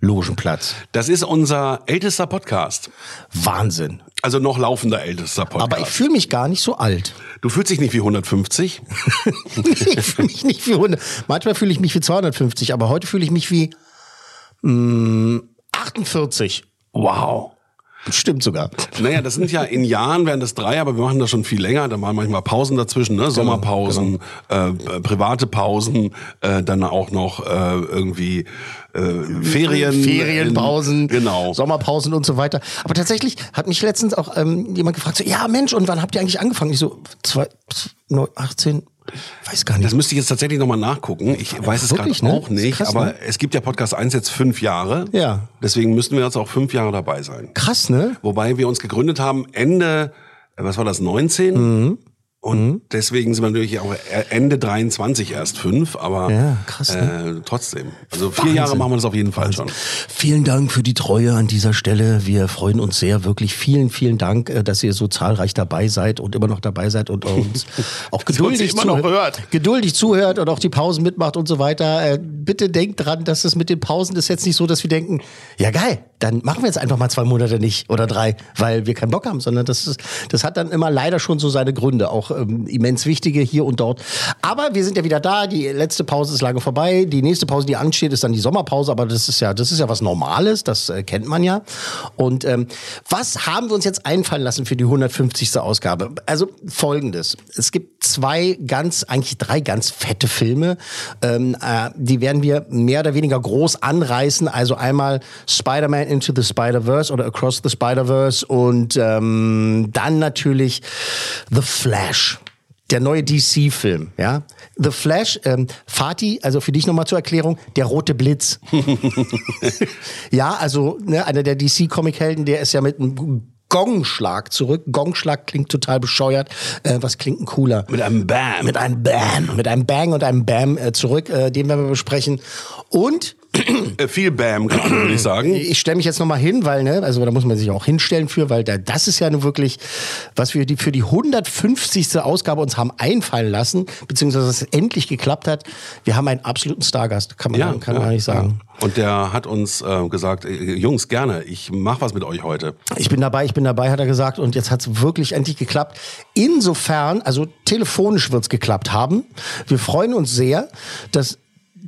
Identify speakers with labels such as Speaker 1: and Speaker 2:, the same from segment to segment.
Speaker 1: Logenplatz.
Speaker 2: Das ist unser ältester Podcast.
Speaker 1: Wahnsinn.
Speaker 2: Also noch laufender ältester Podcast.
Speaker 1: Aber ich fühle mich gar nicht so alt.
Speaker 2: du fühlst dich nicht wie 150?
Speaker 1: ich fühle mich nicht wie 100. Manchmal fühle ich mich wie 250, aber heute fühle ich mich wie mh, 48.
Speaker 2: Wow.
Speaker 1: Stimmt sogar.
Speaker 2: Naja, das sind ja in Jahren wären das drei, aber wir machen das schon viel länger. Da waren manchmal Pausen dazwischen, ne? Sommerpausen, Äh, äh, private Pausen, äh, dann auch noch äh, irgendwie äh, Ferien.
Speaker 1: Ferienpausen,
Speaker 2: Genau.
Speaker 1: Sommerpausen und so weiter. Aber tatsächlich hat mich letztens auch ähm, jemand gefragt, so, ja Mensch, und wann habt ihr eigentlich angefangen? Ich so, zwei, neun, 18, weiß gar nicht.
Speaker 2: Das müsste ich jetzt tatsächlich nochmal nachgucken. Ich weiß es gerade
Speaker 1: ne?
Speaker 2: auch nicht,
Speaker 1: krass,
Speaker 2: aber
Speaker 1: ne?
Speaker 2: es gibt ja Podcast 1 jetzt fünf Jahre.
Speaker 1: Ja.
Speaker 2: Deswegen müssten wir jetzt auch fünf Jahre dabei sein.
Speaker 1: Krass, ne?
Speaker 2: Wobei wir uns gegründet haben Ende, äh, was war das, 19?
Speaker 1: Mhm.
Speaker 2: Und deswegen sind wir natürlich auch Ende 23 erst fünf, aber
Speaker 1: Ja, krass,
Speaker 2: äh, trotzdem. Also vier
Speaker 1: Wahnsinn.
Speaker 2: Jahre machen wir das auf jeden Fall schon.
Speaker 1: Vielen Dank für die Treue an dieser Stelle. Wir freuen uns sehr, wirklich vielen, vielen Dank, äh, dass ihr so zahlreich dabei seid und immer noch dabei seid und uns auch geduldig,
Speaker 2: immer noch
Speaker 1: zuhört.
Speaker 2: hört.
Speaker 1: geduldig zuhört und auch die Pausen mitmacht und so weiter. Äh, Bitte denkt dran, dass es mit den Pausen ist jetzt nicht so, dass wir denken, ja geil, dann machen wir jetzt einfach mal zwei Monate nicht oder drei, weil wir keinen Bock haben, sondern das, ist, das hat dann immer leider schon so seine Gründe, auch ähm, immens wichtige hier und dort. Aber wir sind ja wieder da, die letzte Pause ist lange vorbei, die nächste Pause, die ansteht, ist dann die Sommerpause, aber das ist ja, das ist ja was Normales, das äh, kennt man ja. Und ähm, was haben wir uns jetzt einfallen lassen für die 150. Ausgabe? Also folgendes, es gibt zwei ganz, eigentlich drei ganz fette Filme, ähm, äh, die werden wir mehr oder weniger groß anreißen, also einmal Spider-Man Into the Spider-Verse oder Across the Spider-Verse und ähm, dann natürlich The Flash. Der neue DC-Film, ja. The Flash, ähm, Fatih, also für dich nochmal zur Erklärung, der rote Blitz. ja, also ne, einer der DC-Comic-Helden, der ist ja mit einem Gongschlag zurück. Gongschlag klingt total bescheuert. Äh, was klingt denn cooler?
Speaker 2: Mit einem Bam.
Speaker 1: Mit einem Bam. Mit einem Bang und einem Bam äh, zurück. Äh, den werden wir besprechen. Und
Speaker 2: viel Bam würde ich sagen.
Speaker 1: ich stelle mich jetzt nochmal hin, weil, ne, also da muss man sich auch hinstellen für, weil da, das ist ja nun wirklich, was wir die, für die 150. Ausgabe uns haben einfallen lassen, beziehungsweise dass es endlich geklappt hat. Wir haben einen absoluten Stargast, kann man, kann man nicht sagen.
Speaker 2: ja. Und der hat uns äh, gesagt, äh, Jungs, gerne, ich mach was mit euch heute.
Speaker 1: Ich bin dabei, ich bin dabei, hat er gesagt. Und jetzt hat es wirklich endlich geklappt. Insofern, also telefonisch wird es geklappt haben. Wir freuen uns sehr, dass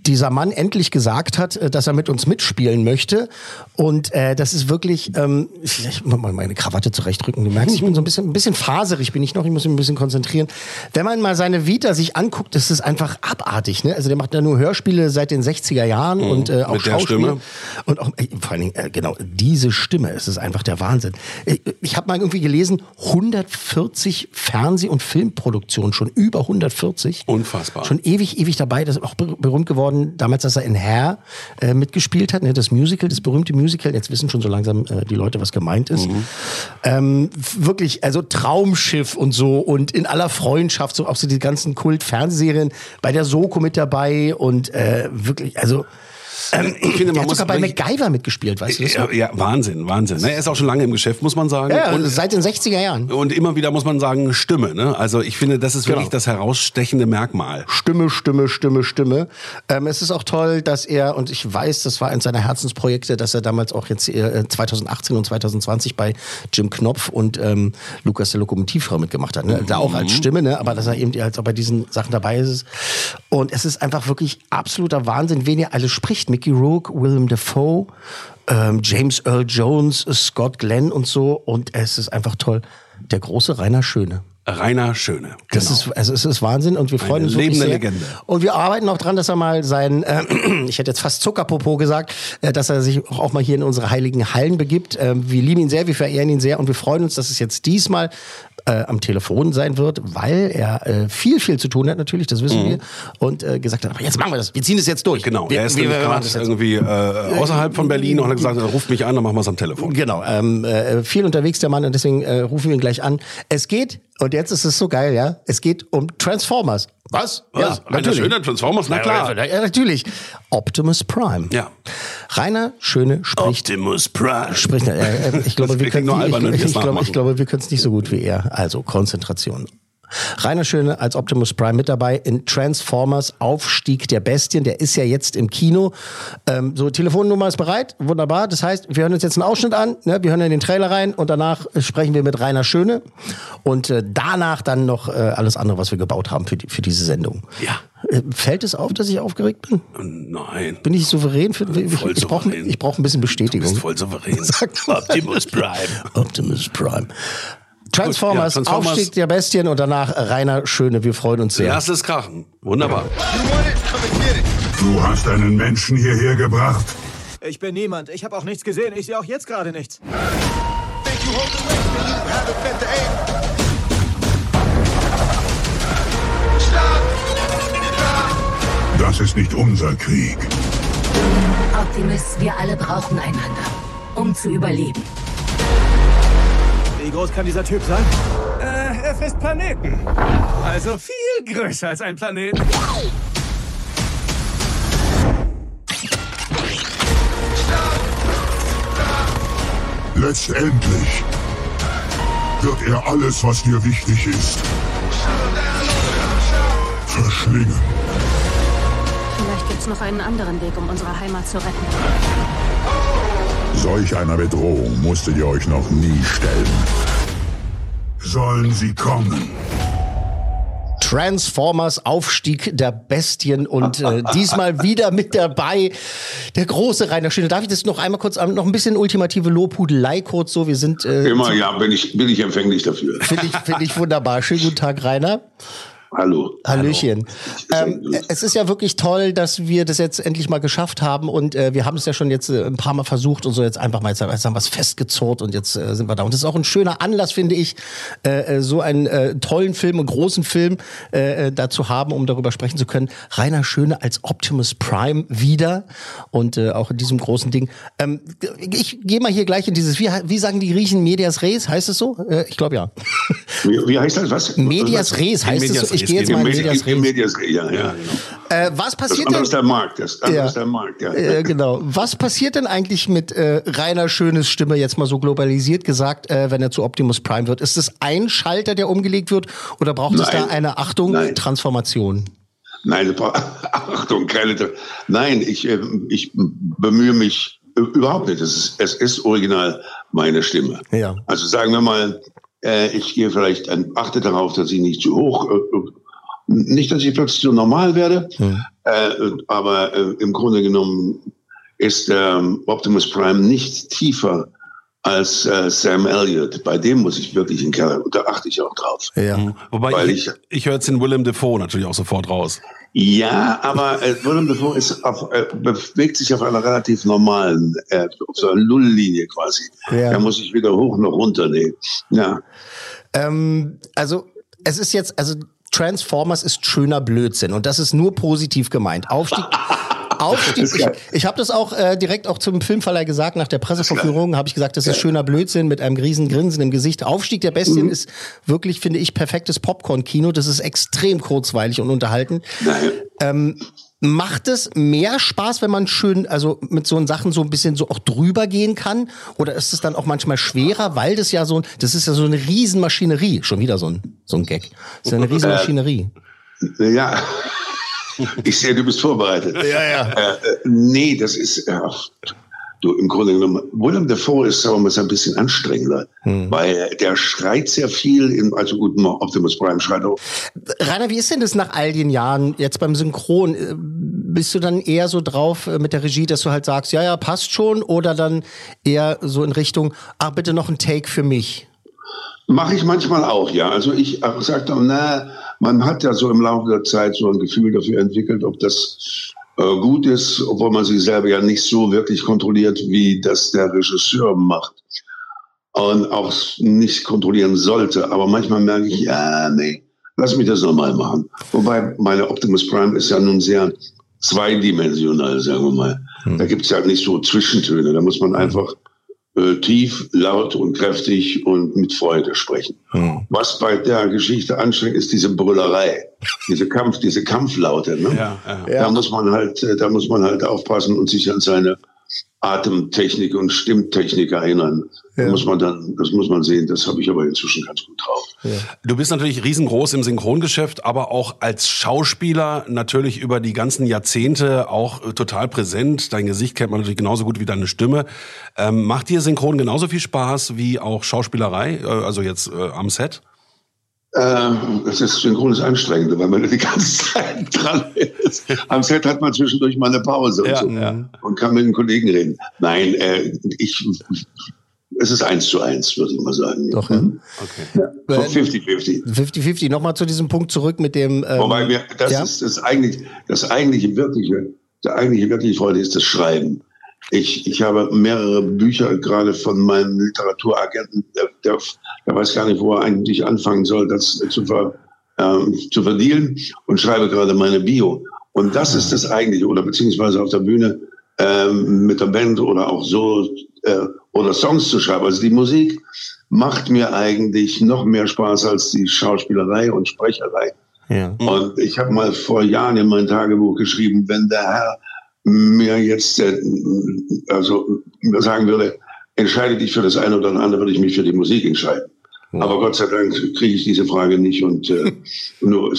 Speaker 1: dieser Mann endlich gesagt hat, äh, dass er mit uns mitspielen möchte. Und äh, das ist wirklich, ähm, ich muss mal meine Krawatte zurechtrücken. Du merkst, ich bin so ein bisschen, ein bisschen faserig, bin ich noch, ich muss mich ein bisschen konzentrieren. Wenn man mal seine Vita sich anguckt, das ist einfach abartig. Ne? Also der macht ja nur Hörspiele seit den 60er Jahren und äh, auch
Speaker 2: Mhm. Mit der
Speaker 1: Schauspiel.
Speaker 2: Stimme.
Speaker 1: Und auch, ey, vor allen Dingen, äh, genau, diese Stimme, es ist einfach der Wahnsinn. Ich, ich habe mal irgendwie gelesen, 140 Fernseh- und Filmproduktionen, schon über 140.
Speaker 2: Unfassbar.
Speaker 1: Schon ewig, ewig dabei. Das ist auch ber- berühmt geworden, damals, dass er in Hair äh, mitgespielt hat, ne, das Musical, das berühmte Musical. Jetzt wissen schon so langsam äh, die Leute, was gemeint ist. Ähm, f- wirklich, also Traumschiff und so und in aller Freundschaft, so auch so die ganzen Kult-Fernsehserien, bei der Soko mit dabei und äh, wirklich, also ähm,
Speaker 2: Ich finde, man
Speaker 1: hat
Speaker 2: muss
Speaker 1: sogar bei
Speaker 2: wirklich-
Speaker 1: MacGyver mitgespielt, weißt du das?
Speaker 2: Ja, ja, Wahnsinn, Wahnsinn. Ne, Er ist auch schon lange im Geschäft, muss man sagen.
Speaker 1: Ja,
Speaker 2: und,
Speaker 1: seit den 60er Jahren.
Speaker 2: und immer wieder muss man sagen, Stimme. Ne? Also ich finde, das ist wirklich
Speaker 1: Genau.
Speaker 2: das herausstechende Merkmal.
Speaker 1: Stimme, Stimme, Stimme, Stimme. Ähm, es ist auch toll, dass er, und ich weiß, das war eines seiner Herzensprojekte, dass er damals auch jetzt äh, 2018 und 2020 bei Jim Knopf und ähm, Lukas der Lokomotivfrau mitgemacht hat. Ne? Da auch als Stimme, ne? aber dass er eben als auch bei diesen Sachen dabei ist. Und es ist einfach wirklich absoluter Wahnsinn, wen er alles spricht. Mickey Rourke, Willem Dafoe, ähm, James Earl Jones, Scott Glenn und so. Und es ist einfach toll. Der große Rainer Schöne.
Speaker 2: Rainer Schöne.
Speaker 1: Das
Speaker 2: Genau.
Speaker 1: ist, also es ist Wahnsinn und wir freuen
Speaker 2: Eine
Speaker 1: uns wirklich
Speaker 2: lebende
Speaker 1: sehr.
Speaker 2: Legende.
Speaker 1: Und wir arbeiten auch dran, dass er mal sein, äh, ich hätte jetzt fast Zuckerpopo gesagt, äh, dass er sich auch mal hier in unsere heiligen Hallen begibt. Äh, wir lieben ihn sehr, wir verehren ihn sehr und wir freuen uns, dass es jetzt diesmal äh, am Telefon sein wird, weil er äh, viel, viel zu tun hat natürlich, das wissen wir. Und äh, gesagt hat, aber jetzt machen wir das, wir ziehen es jetzt durch.
Speaker 2: Mhm. Genau,
Speaker 1: wir,
Speaker 2: er ist
Speaker 1: wir, wir machen das jetzt.
Speaker 2: irgendwie äh, außerhalb von Berlin und hat gesagt, er ruft mich an, dann machen wir es am Telefon.
Speaker 1: Genau, ähm, äh, viel unterwegs der Mann und deswegen äh, rufen wir ihn gleich an. Es geht, und jetzt ist es so geil, ja, es geht um Transformers. Was?
Speaker 2: Was? Rainer Schöne, Transformers? Na klar.
Speaker 1: Ja, ja, natürlich. Optimus Prime.
Speaker 2: Ja.
Speaker 1: Rainer Schöne spricht.
Speaker 2: Optimus Prime.
Speaker 1: Spricht, äh, äh, ich glaube, wir können glaube, ich glaube, wir können es nicht so gut wie er. Also Konzentration. Rainer Schöne als Optimus Prime mit dabei in Transformers Aufstieg der Bestien. Der ist ja jetzt im Kino. Ähm, so, Telefonnummer ist bereit. Wunderbar. Das heißt, wir hören uns jetzt einen Ausschnitt an. Ne? Wir hören in den Trailer rein und danach sprechen wir mit Rainer Schöne. Und äh, danach dann noch äh, alles andere, was wir gebaut haben für, die, für diese Sendung.
Speaker 2: Ja.
Speaker 1: Äh, Fällt es auf, dass ich aufgeregt bin?
Speaker 2: Nein.
Speaker 1: Bin ich souverän? Für, ich
Speaker 2: Voll
Speaker 1: ich brauche ich brauch ein bisschen
Speaker 2: Du
Speaker 1: Bestätigung.
Speaker 2: bist voll souverän. Optimus Prime.
Speaker 1: Optimus Prime. Transformers,
Speaker 2: Gut, ja, Transformers.
Speaker 1: Aufstieg der Bestien und danach Rainer Schöne. Wir freuen uns sehr.
Speaker 2: Lass es krachen. Wunderbar.
Speaker 3: Du hast einen Menschen hierher gebracht.
Speaker 4: Ich bin niemand. Ich habe auch nichts gesehen. Ich sehe auch jetzt gerade nichts.
Speaker 3: Das ist nicht unser Krieg.
Speaker 5: Optimus, wir alle brauchen einander, um zu überleben.
Speaker 4: Wie groß kann dieser Typ sein?
Speaker 6: Äh, er frisst Planeten. Also viel größer als ein Planet.
Speaker 3: Letztendlich wird er alles, was dir wichtig ist, verschlingen.
Speaker 7: Vielleicht gibt's noch einen anderen Weg, um unsere Heimat zu retten.
Speaker 3: Solch einer Bedrohung musstet ihr euch noch nie stellen. Sollen sie kommen?
Speaker 1: Transformers Aufstieg der Bestien und äh, diesmal wieder mit dabei der große Rainer Schöne. Darf ich das noch einmal kurz an- noch ein bisschen ultimative Lobhudelei kurz so? Wir sind äh,
Speaker 8: Immer, ja, bin ich, bin ich empfänglich dafür.
Speaker 1: finde ich finde ich wunderbar. Schönen guten Tag Rainer.
Speaker 8: Hallo.
Speaker 1: Hallöchen.
Speaker 8: Hallo.
Speaker 1: Ähm, es ist ja wirklich toll, dass wir das jetzt endlich mal geschafft haben und äh, wir haben es ja schon jetzt äh, ein paar Mal versucht und so jetzt einfach mal jetzt, jetzt haben wir es festgezurrt und jetzt äh, sind wir da. Und das ist auch ein schöner Anlass, finde ich, äh, äh, so einen äh, tollen Film, einen großen Film dazu haben, um darüber sprechen zu können. Rainer Schöne als Optimus Prime wieder und äh, auch in diesem großen Ding. Ähm, ich gehe mal hier gleich in dieses, wie, wie sagen die Griechen, Medias Res, heißt es so? Äh, ich glaube ja.
Speaker 8: Wie, wie heißt das? Was?
Speaker 1: Medias? Res heißt
Speaker 2: Medias
Speaker 1: es so. Ich gehe jetzt mal in
Speaker 8: Medi-
Speaker 1: Medias Res.
Speaker 8: Medias ja, ja.
Speaker 1: Äh, was
Speaker 8: Das
Speaker 1: passiert
Speaker 8: andere
Speaker 1: denn?
Speaker 8: ist der Markt. Das
Speaker 1: Ja.
Speaker 8: ist der Markt, ja.
Speaker 1: Äh, genau. Was passiert denn eigentlich mit äh, Rainer Schönes Stimme, jetzt mal so globalisiert gesagt, äh, wenn er zu Optimus Prime wird? Ist es ein Schalter, der umgelegt wird oder braucht es da
Speaker 8: Nein.
Speaker 1: eine Achtung,
Speaker 8: Nein.
Speaker 1: Transformation?
Speaker 8: Nein, das Achtung, keine. Nein, ich, äh, ich bemühe mich äh, überhaupt nicht. Es ist, es ist original meine Stimme.
Speaker 1: Ja.
Speaker 8: Also sagen wir mal, äh, ich gehe vielleicht, ein, achte darauf, dass ich nicht zu hoch, äh, nicht, dass ich plötzlich zu normal werde, äh, aber äh, im Grunde genommen ist ähm, Optimus Prime nicht tiefer als äh, Sam Elliott. Bei dem muss ich wirklich in Keller, und da achte ich auch drauf.
Speaker 1: Ja.
Speaker 2: Wobei
Speaker 8: Weil
Speaker 2: ich,
Speaker 8: ich-
Speaker 2: ich höre jetzt den Willem Dafoe natürlich auch sofort raus.
Speaker 8: Ja, aber äh, Willem Dafoe ist auf, äh, bewegt sich auf einer relativ normalen, äh, auf so einer Nulllinie quasi.
Speaker 1: Ja.
Speaker 8: Da muss ich weder hoch noch runter nehmen. Ja.
Speaker 1: Ähm, also es ist jetzt, also Transformers ist schöner Blödsinn und das ist nur positiv gemeint. Aufstieg. Aufstieg. Ich, ich habe das auch äh, direkt auch zum Filmverleih gesagt, nach der Presseverführung habe ich gesagt, das ist schöner Blödsinn mit einem riesen Grinsen im Gesicht. Aufstieg der Bestien
Speaker 8: Mhm.
Speaker 1: ist wirklich, finde ich, perfektes Popcorn-Kino. Das ist extrem kurzweilig und unterhalten. Ähm, macht es mehr Spaß, wenn man schön, also mit so Sachen so ein bisschen so auch drüber gehen kann? Oder ist es dann auch manchmal schwerer, weil das ja so, ein- das ist ja so eine Riesenmaschinerie. Schon wieder so ein, so ein Gag. Das ist ja eine Riesenmaschinerie.
Speaker 8: Ja. Ich sehe, du bist vorbereitet. Ja, ja. Äh, nee, das ist, äh, du, im Grunde genommen, Willem Dafoe ist, sagen wir mal, ein bisschen anstrengender, weil der schreit sehr viel, in, also gut, Optimus Prime schreit auch.
Speaker 1: Rainer, wie ist denn das nach all den Jahren jetzt beim Synchron? Äh, Bist du dann eher so drauf äh, mit der Regie, dass du halt sagst, ja, ja, passt schon, oder dann eher so in Richtung, ah, bitte noch ein Take für mich?
Speaker 8: Mache ich manchmal auch, ja. Also ich sage dann, na, man hat ja so im Laufe der Zeit so ein Gefühl dafür entwickelt, ob das äh, gut ist, obwohl man sich selber ja nicht so wirklich kontrolliert, wie das der Regisseur macht. Und auch nicht kontrollieren sollte. Aber manchmal merke ich, ja, nee, lass mich das nochmal machen. Wobei meine Optimus Prime ist ja nun sehr zweidimensional, sagen wir mal. Hm. Da gibt es ja nicht so Zwischentöne. Da muss man einfach äh, tief, laut und kräftig und mit Freude sprechen. Hm. Was bei der Geschichte anstrengend ist, diese Brüllerei, diese Kampf, diese Kampflaute. Ne? Ja, ja. Da muss man halt, äh, da muss man halt aufpassen und sich an seine Atemtechnik und Stimmtechnik erinnern. Ja. Da muss man dann, das muss man sehen, das habe ich aber inzwischen ganz gut drauf.
Speaker 2: Ja. Du bist natürlich riesengroß im Synchrongeschäft, aber auch als Schauspieler natürlich über die ganzen Jahrzehnte auch äh, total präsent. Dein Gesicht kennt man natürlich genauso gut wie deine Stimme. Ähm, macht dir Synchron genauso viel Spaß wie auch Schauspielerei, äh, also jetzt äh, am Set?
Speaker 8: Äh, das ist synchron ist anstrengend, weil man die ganze Zeit dran ist. Am Set hat man zwischendurch mal eine Pause und, so ja. und kann mit den Kollegen reden. Nein, äh, ich, es ist eins zu eins, würde ich mal sagen.
Speaker 1: Doch, ja. Mhm. Okay. Ja, 50-50. 50-50. Nochmal zu diesem Punkt zurück mit dem.
Speaker 8: Ähm, Wobei wir, das ja? ist das eigentlich, das eigentliche wirkliche, der eigentliche wirkliche Freude ist das Schreiben. Ich, ich habe mehrere Bücher gerade von meinem Literaturagenten, der, der, der weiß gar nicht, wo er eigentlich anfangen soll, das zu, ver, ähm, zu verdienen und schreibe gerade meine Bio. Und das ist das eigentliche, oder beziehungsweise auf der Bühne ähm, mit der Band oder auch so äh, oder Songs zu schreiben. Also die Musik macht mir eigentlich noch mehr Spaß als die Schauspielerei und Sprecherei. Ja. Und ich habe mal vor Jahren in mein Tagebuch geschrieben, wenn der Herr mir jetzt äh, also sagen würde, entscheide dich für das eine oder andere, würde ich mich für die Musik entscheiden. Wow. Aber Gott sei Dank kriege ich diese Frage nicht und äh, nur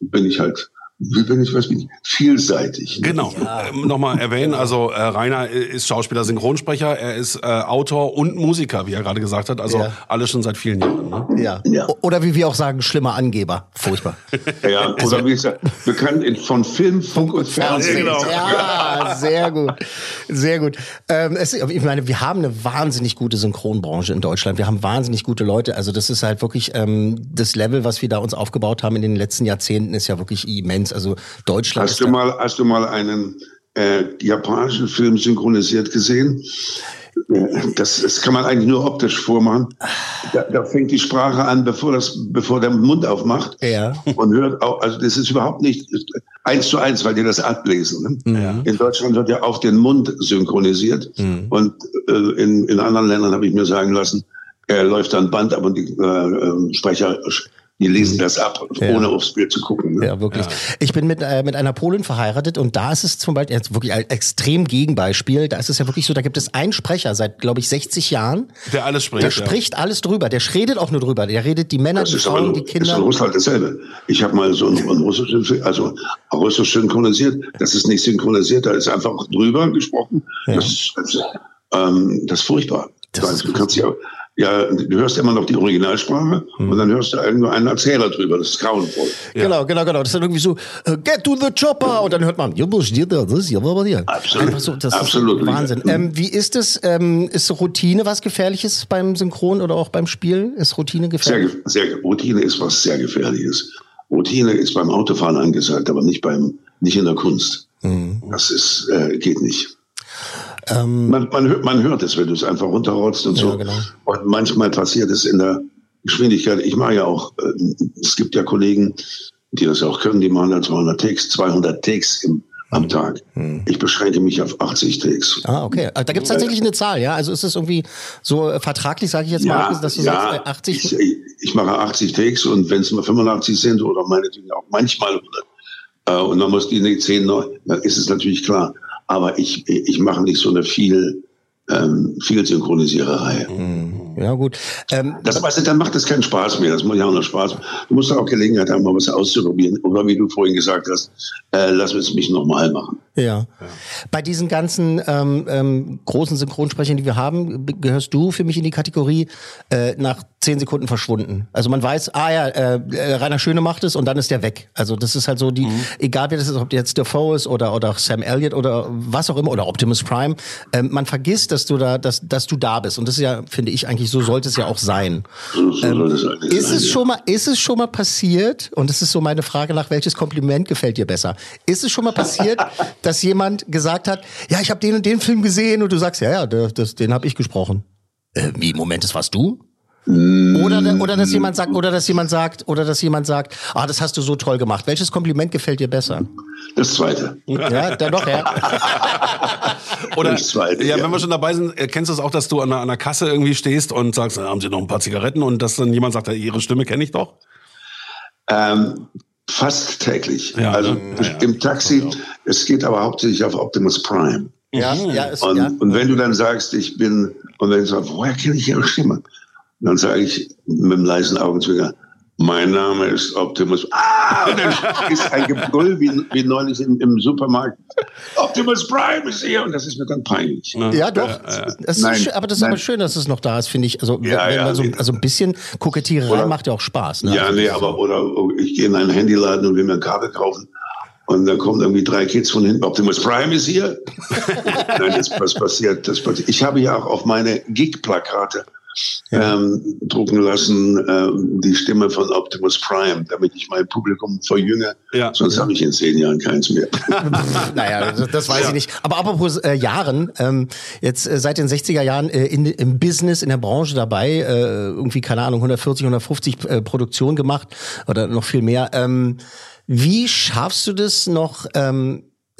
Speaker 8: bin ich halt wie bin ich, was bin ich? Vielseitig.
Speaker 2: Genau. Ja. Ähm, Nochmal erwähnen, also äh, Rainer ist Schauspieler, Synchronsprecher, er ist äh, Autor und Musiker, wie er gerade gesagt hat. Also ja. alles schon seit vielen Jahren.
Speaker 1: Ne? Ja. ja. Oder wie wir auch sagen, schlimmer Angeber. Furchtbar.
Speaker 8: ja, oder also wie gesagt, bekannt von Film, Funk und Fernsehen. Genau.
Speaker 1: Ja, sehr gut. Sehr gut. Ähm, es, ich meine, wir haben eine wahnsinnig gute Synchronbranche in Deutschland. Wir haben wahnsinnig gute Leute. Also das ist halt wirklich ähm, das Level, was wir da uns aufgebaut haben in den letzten Jahrzehnten, ist ja wirklich immens. Also Deutschland.
Speaker 8: Hast du mal, hast du mal einen äh, japanischen Film synchronisiert gesehen? Das, das kann man eigentlich nur optisch vormachen. Da, da fängt die Sprache an, bevor das, bevor der Mund aufmacht.
Speaker 1: Ja.
Speaker 8: Und hört auch, also das ist überhaupt nicht eins zu eins, weil die das ablesen. Ne? Ja. In Deutschland wird ja auf den Mund synchronisiert. Mhm. Und äh, in, in anderen Ländern habe ich mir sagen lassen, er läuft dann Band ab und die äh, äh Sprecher die lesen das ab, ja. ohne aufs Bild zu gucken.
Speaker 1: Ne? Ja, wirklich. Ja. Ich bin mit, äh, mit einer Polin verheiratet und da ist es zum Beispiel jetzt wirklich ein extrem Gegenbeispiel. Da ist es ja wirklich so, da gibt es einen Sprecher seit, glaube ich, 60 Jahren.
Speaker 2: Der alles spricht.
Speaker 1: Der ja. spricht alles drüber. Der redet auch nur drüber. Der redet die Männer, das die Frauen, die Kinder. Das ist
Speaker 8: in Russland dasselbe. Ich habe mal so einen, einen russischen, also russisch synchronisiert. Das ist nicht synchronisiert, da ist einfach drüber gesprochen. Das, ist, das, ähm, das ist furchtbar. Das du kannst ja ja, du hörst immer noch die Originalsprache hm. und dann hörst du irgendwo einen Erzähler drüber. Das ist grauenvoll.
Speaker 1: Ja. Genau, genau, genau. Das ist dann irgendwie so, äh, get to the chopper und dann hört man,
Speaker 8: Absolut.
Speaker 1: Einfach so, das Absolut. Ist Wahnsinn. Ähm, wie ist es, ähm, ist Routine was Gefährliches beim Synchron oder auch beim Spielen? Ist Routine gefährlich?
Speaker 8: Sehr, sehr, Routine ist was sehr Gefährliches. Routine ist beim Autofahren angesagt, aber nicht beim, nicht in der Kunst. Mhm. Das ist, äh, geht nicht. Ähm, man, man, hört, man hört es, wenn du es einfach runterrotzt und ja, so. Genau. Und manchmal passiert es in der Geschwindigkeit. Ich mache ja auch, äh, es gibt ja Kollegen, die das auch können, die machen dann 200 Takes, 200 Takes im, am Tag. Hm. Ich beschränke mich auf 80 Takes.
Speaker 1: Ah, okay. Da gibt es tatsächlich eine Zahl, ja? Also ist es irgendwie so äh, vertraglich, sage ich jetzt ja, mal, dass du ja, sagst, 80?
Speaker 8: Äh, ich, ich mache 80 Takes und wenn es nur 85 sind oder meinetwegen auch manchmal 100, äh, und dann muss die 10 neu, dann ist es natürlich klar aber ich, ich mache nicht so eine viel, ähm, viel Synchronisiererei.
Speaker 1: Mhm. Ja, gut.
Speaker 8: Ähm, das, weißt du, dann macht es keinen Spaß mehr. Das muss ja auch noch Spaß. Du musst auch Gelegenheit haben, mal was auszuprobieren. Oder wie du vorhin gesagt hast, äh, lass es mich nochmal machen.
Speaker 1: Ja. ja. Bei diesen ganzen ähm, ähm, großen Synchronsprechern, die wir haben, gehörst du für mich in die Kategorie, äh, nach zehn Sekunden verschwunden. Also man weiß, ah ja, äh, äh, Rainer Schöne macht es und dann ist der weg. Also das ist halt so die, mhm. egal wer das ist, ob jetzt Defoe ist oder oder Sam Elliott oder was auch immer oder Optimus Prime, ähm, man vergisst, dass du da, dass, dass du da bist. Und das ist ja, finde ich eigentlich, so sollte es ja auch sein. Ähm, ist es schon mal, ist es schon mal passiert? Und das ist so meine Frage nach, welches Kompliment gefällt dir besser? Ist es schon mal passiert, dass jemand gesagt hat, ja, ich habe den und den Film gesehen und du sagst, ja, ja, das, den habe ich gesprochen. Äh, wie, Moment, das warst du? Oder, oder dass jemand sagt, oder dass jemand sagt, oder dass jemand sagt, ah, das hast du so toll gemacht. Welches Kompliment gefällt dir besser?
Speaker 8: Das zweite.
Speaker 1: Ja, dann doch, ja.
Speaker 2: oder, das zweite, ja, ja, wenn wir schon dabei sind, kennst du es das auch, dass du an einer, an einer Kasse irgendwie stehst und sagst, haben Sie noch ein paar Zigaretten und dass dann jemand sagt, Ihre Stimme kenne ich doch?
Speaker 8: Ähm, fast täglich. Ja, also ja, im Taxi, es geht aber hauptsächlich auf Optimus Prime.
Speaker 1: Ja, ja, ist,
Speaker 8: und,
Speaker 1: ja.
Speaker 8: und wenn du dann sagst, ich bin, und wenn du sagst, woher kenne ich Ihre Stimme? Dann sage ich mit einem leisen Augenzwinger, mein Name ist Optimus. Ah, und dann ist ein Gebrüll wie, wie neulich im, im, Supermarkt. Optimus Prime ist hier und das ist mir dann peinlich.
Speaker 1: Ja, doch. Das nein, schön, aber das ist nein. aber schön, dass es noch da ist, finde ich. Also, ja, wenn, ja, man so, also ein bisschen Kokettiererei oder, macht ja auch Spaß. Ne?
Speaker 8: Ja, nee, aber oder ich gehe in einen Handyladen und will mir ein Kabel kaufen. Und dann kommen irgendwie drei Kids von hinten. Optimus Prime ist hier. Nein, das, das passiert, das passiert. Ich habe ja auch auf meine Gig-Plakate ja. ähm, drucken lassen, ähm, die Stimme von Optimus Prime, damit ich mein Publikum verjünge. Ja. Sonst ja. habe ich in zehn Jahren keins mehr.
Speaker 1: naja, das, das weiß ich nicht. Aber apropos äh, Jahren, ähm, jetzt äh, seit den 60er Jahren äh, in, im Business, in der Branche dabei, äh, irgendwie, keine Ahnung, 140, 150 äh, Produktionen gemacht oder noch viel mehr. Ähm, wie schaffst du das noch?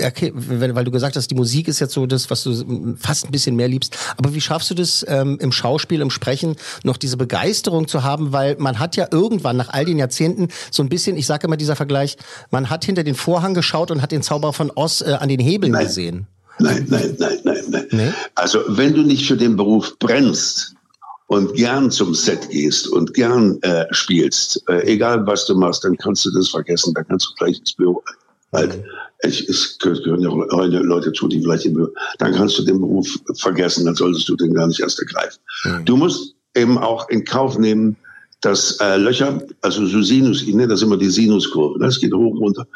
Speaker 1: Okay, weil du gesagt hast, die Musik ist jetzt so das, was du fast ein bisschen mehr liebst. Aber wie schaffst du das ähm, im Schauspiel, im Sprechen, noch diese Begeisterung zu haben? Weil man hat ja irgendwann nach all den Jahrzehnten so ein bisschen, ich sage immer dieser Vergleich, man hat hinter den Vorhang geschaut und hat den Zauber von Oz äh, an den Hebeln nein. gesehen.
Speaker 8: Nein, nein, nein, nein, nein. Nee? Also wenn du nicht für den Beruf brennst, und gern zum Set gehst und gern äh, spielst, äh, egal was du machst, dann kannst du das vergessen, dann kannst du gleich ins Büro halt. Mhm ich, es gehören ja auch Leute zu, die vielleicht, im, dann kannst du den Beruf vergessen, dann solltest du den gar nicht erst ergreifen. Mhm. Du musst eben auch in Kauf nehmen, dass äh, Löcher, also so Sinus, ich nenne das immer die Sinuskurve, das geht hoch runter.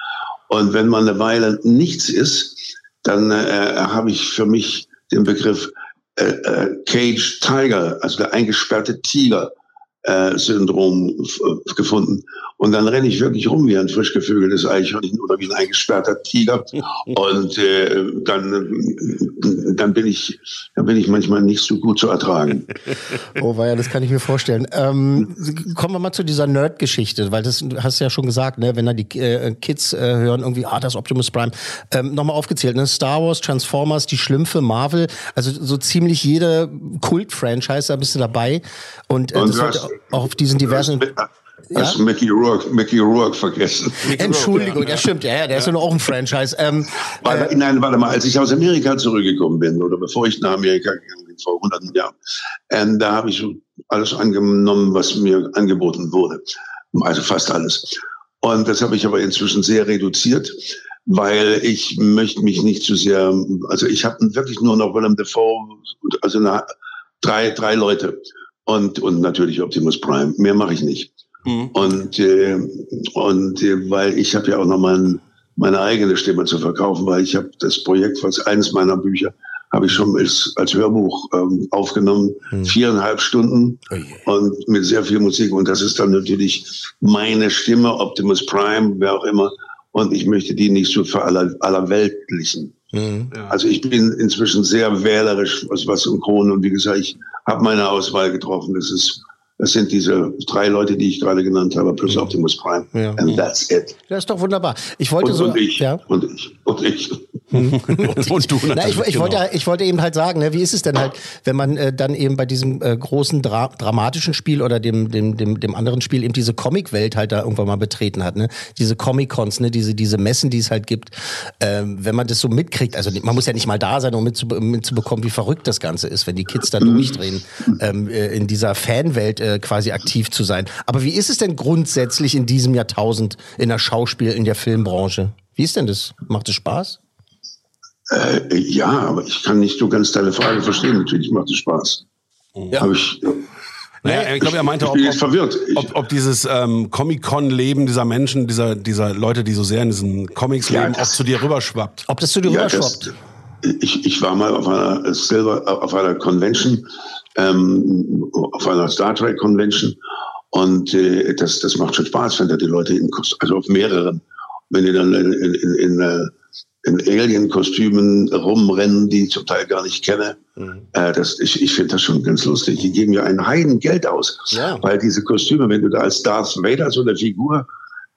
Speaker 8: Und wenn man eine Weile nichts ist, dann äh, habe ich für mich den Begriff äh, äh, Cage Tiger, also der eingesperrte Tiger, äh, Syndrom gefunden. Und dann renne ich wirklich rum wie ein frisch geflügeltes Eichhörnchen oder wie ein eingesperrter Tiger. Und äh, dann, dann bin ich, dann bin ich manchmal nicht so gut zu ertragen.
Speaker 1: Oh, ja, das kann ich mir vorstellen. Ähm, kommen wir mal zu dieser Nerd-Geschichte, weil das hast du ja schon gesagt, ne? wenn da die äh, Kids äh, hören, irgendwie, ah, das Optimus Prime. Ähm, Nochmal aufgezählt, ne? Star Wars, Transformers, die Schlümpfe, Marvel, also so ziemlich jede Kult-Franchise, da bist du dabei. Und, äh, Und das wird auch auf diesen diversen.
Speaker 8: Hast ja? Mickey Rourke, Mickey Rourke vergessen.
Speaker 1: Mickey Entschuldigung, ja. stimmt, ja, ja, der ja. ist ja auch ein Franchise. Ähm,
Speaker 8: warte, äh, nein, warte mal, als ich aus Amerika zurückgekommen bin, oder bevor ich nach Amerika gegangen bin, vor hunderten Jahren, ähm, da habe ich alles angenommen, was mir angeboten wurde. Also fast alles. Und das habe ich aber inzwischen sehr reduziert, weil ich möchte mich nicht zu sehr, also ich habe wirklich nur noch Willem Dafoe, also eine, drei, drei Leute und, und natürlich Optimus Prime. Mehr mache ich nicht. Mhm. Und, äh, und äh, weil ich habe ja auch noch mein, meine eigene Stimme zu verkaufen, weil ich habe das Projekt, was eines meiner Bücher habe ich schon als, als Hörbuch ähm, aufgenommen, mhm. viereinhalb Stunden oh und mit sehr viel Musik. Und das ist dann natürlich meine Stimme, Optimus Prime, wer auch immer. Und ich möchte die nicht so für aller, allerweltlichen. Mhm. Also ich bin inzwischen sehr wählerisch, was, was synchron und wie gesagt, ich habe meine Auswahl getroffen. Das ist das sind diese drei Leute, die ich gerade genannt habe, plus mhm. Optimus Prime. Ja. And that's it.
Speaker 1: Das ist doch wunderbar. Ich wollte
Speaker 8: und,
Speaker 1: so.
Speaker 8: Und ich. Ja. Und ich. Und ich.
Speaker 1: und, und du Na, ich, ich, genau. wollte, ich wollte eben halt sagen, ne, wie ist es denn halt, wenn man äh, dann eben bei diesem äh, großen Dra dramatischen Spiel oder dem, dem, dem, dem anderen Spiel eben diese Comic-Welt halt da irgendwann mal betreten hat, ne? Diese Comic-Cons, ne? diese, diese Messen, die es halt gibt. Ähm, wenn man das so mitkriegt, also man muss ja nicht mal da sein, um mitzubekommen, wie verrückt das Ganze ist, wenn die Kids da durchdrehen ähm, äh, in dieser Fanwelt äh, quasi aktiv zu sein. Aber wie ist es denn grundsätzlich in diesem Jahrtausend in der Schauspiel, in der Filmbranche? Wie ist denn das? Macht es Spaß?
Speaker 8: Äh, ja, aber ich kann nicht so ganz deine Frage verstehen. Natürlich macht es Spaß. Ja. Aber ich,
Speaker 2: Naja, ich glaube, er meinte, ob, ob, ob, ob dieses ähm, Comic-Con-Leben dieser Menschen, dieser, dieser Leute, die so sehr in diesen Comics
Speaker 8: Ja,
Speaker 2: leben, auch
Speaker 8: das-
Speaker 2: zu dir rüberschwappt.
Speaker 1: Ob das zu dir
Speaker 8: Ja,
Speaker 1: rüberschwappt?
Speaker 8: Ich, ich war mal auf einer Silver, auf einer Convention, ähm, auf einer Star Trek Convention und äh, das, das macht schon Spaß, wenn da die Leute in Kost- also auf mehreren, wenn die dann in, in, in, in, äh, in Alien-Kostümen rumrennen, die ich zum Teil gar nicht kenne. Äh, das, ich ich finde das schon ganz lustig. Die geben ja ein Heiden Geld aus,
Speaker 1: Ja.
Speaker 8: weil diese Kostüme, wenn du da als Darth Vader so eine Figur,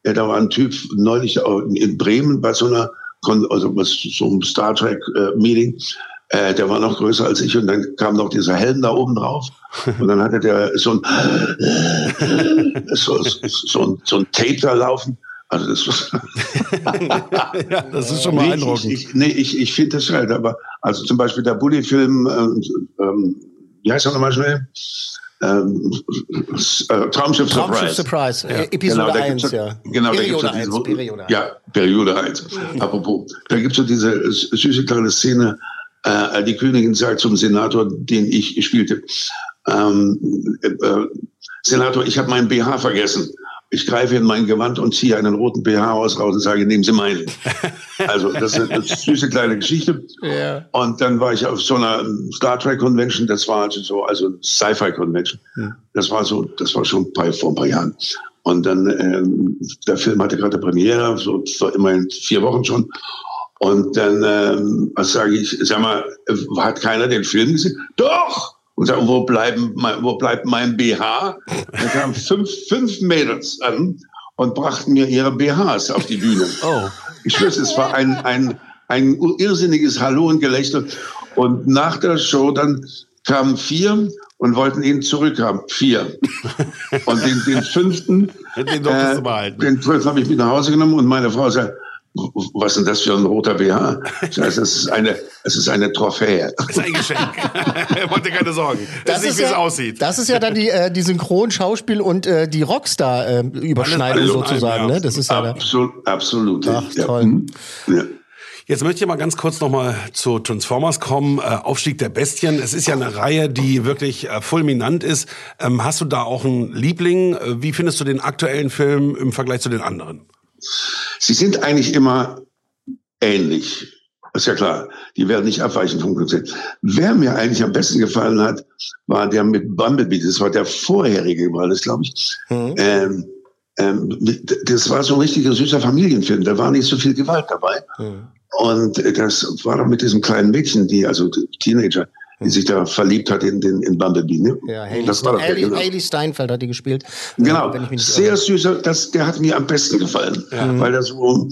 Speaker 8: ja, da war ein Typ neulich in Bremen bei so einer, also was, so einem Star Trek äh, Meeting. Äh, der war noch größer als ich und dann kam noch dieser Helm da oben drauf und dann hatte der so ein so, so, so, ein, so ein Tape da laufen. Also das
Speaker 2: ja, das ist schon
Speaker 8: nee,
Speaker 2: beeindruckend.
Speaker 8: Ich, ich, nee, ich, ich finde das halt, aber also zum Beispiel der Bully-Film, ähm, ähm, wie heißt er nochmal schnell? Ähm, äh, Traumschiff Surprise.
Speaker 1: Traumschiff Surprise, äh, Episode
Speaker 8: gibt's
Speaker 1: 1,
Speaker 8: ja.
Speaker 1: ja.
Speaker 8: Genau, da gibt's
Speaker 1: Periode
Speaker 8: ja diese,
Speaker 1: 1, Periode 1.
Speaker 8: Ja, Periode 1. Apropos, da gibt's so diese süße kleine Szene, äh, die Königin sagt zum Senator, den ich spielte, ähm, äh, Senator, ich habe meinen BH vergessen. Ich greife in mein Gewand und ziehe einen roten BH aus raus und sage, nehmen Sie meinen. Also das ist eine süße kleine Geschichte.
Speaker 1: Ja.
Speaker 8: Und dann war ich auf so einer Star Trek Convention, das war also so, also Sci-Fi Convention. Das war so, das war schon bei, vor ein paar Jahren. Und dann, ähm, der Film hatte gerade Premiere, so vor immerhin vier Wochen schon. Und dann ähm, was sage ich, sag mal, hat keiner den Film gesehen? Doch! Und sag, wo, bleiben, wo bleibt mein BH? Da kamen fünf, fünf Mädels an und brachten mir ihre BHs auf die Bühne.
Speaker 2: Oh.
Speaker 8: Ich schwöre, es war ein, ein, ein irrsinniges Hallo und Gelächter. Und nach der Show dann kamen vier und wollten ihn zurückhaben. Vier. Und den, den fünften,
Speaker 2: Den behalten.
Speaker 8: den fünften habe ich mit nach Hause genommen und meine Frau sagt, was ist denn das für ein roter BH? Es ist eine, es ist eine Trophäe.
Speaker 2: Das ist ein Geschenk. er wollte keine Sorgen. Das, ist nicht, wie
Speaker 1: ja,
Speaker 2: es aussieht.
Speaker 1: Das ist ja dann die, äh, die Synchron-Schauspiel und äh, die Rockstar-Überschneidung
Speaker 2: alles in
Speaker 1: sozusagen.
Speaker 2: einem, ja.
Speaker 1: Ne? Das ist ja da.
Speaker 8: Absolut, absolut.
Speaker 1: Ach,
Speaker 8: ja.
Speaker 1: toll.
Speaker 8: Mhm. Ja.
Speaker 2: Jetzt möchte ich mal ganz kurz noch mal zu Transformers kommen. Äh, Aufstieg der Bestien. Es ist ja eine Reihe, die wirklich äh, fulminant ist. Ähm, hast du da auch einen Liebling? Äh, wie findest du den aktuellen Film im Vergleich zu den anderen?
Speaker 8: Sie sind eigentlich immer ähnlich. Ist ja klar. Die werden nicht abweichen vom Konzept. Wer mir eigentlich am besten gefallen hat, war der mit Bumblebee. Das war der vorherige, war das, glaube ich. Ähm, ähm, das war so ein richtiger süßer Familienfilm. Da war nicht so viel Gewalt dabei. Und äh, das war doch mit diesem kleinen Mädchen, die, also Teenager, die sich da verliebt hat in, in, in Bumblebee. Ne?
Speaker 1: Ja, Haley,
Speaker 8: das war
Speaker 1: Haley,
Speaker 8: genau.
Speaker 1: Haley Steinfeld hat die gespielt.
Speaker 8: Genau,
Speaker 1: Äh, nicht
Speaker 8: sehr
Speaker 1: irre.
Speaker 8: süßer, das, der hat mir am besten gefallen, weil er so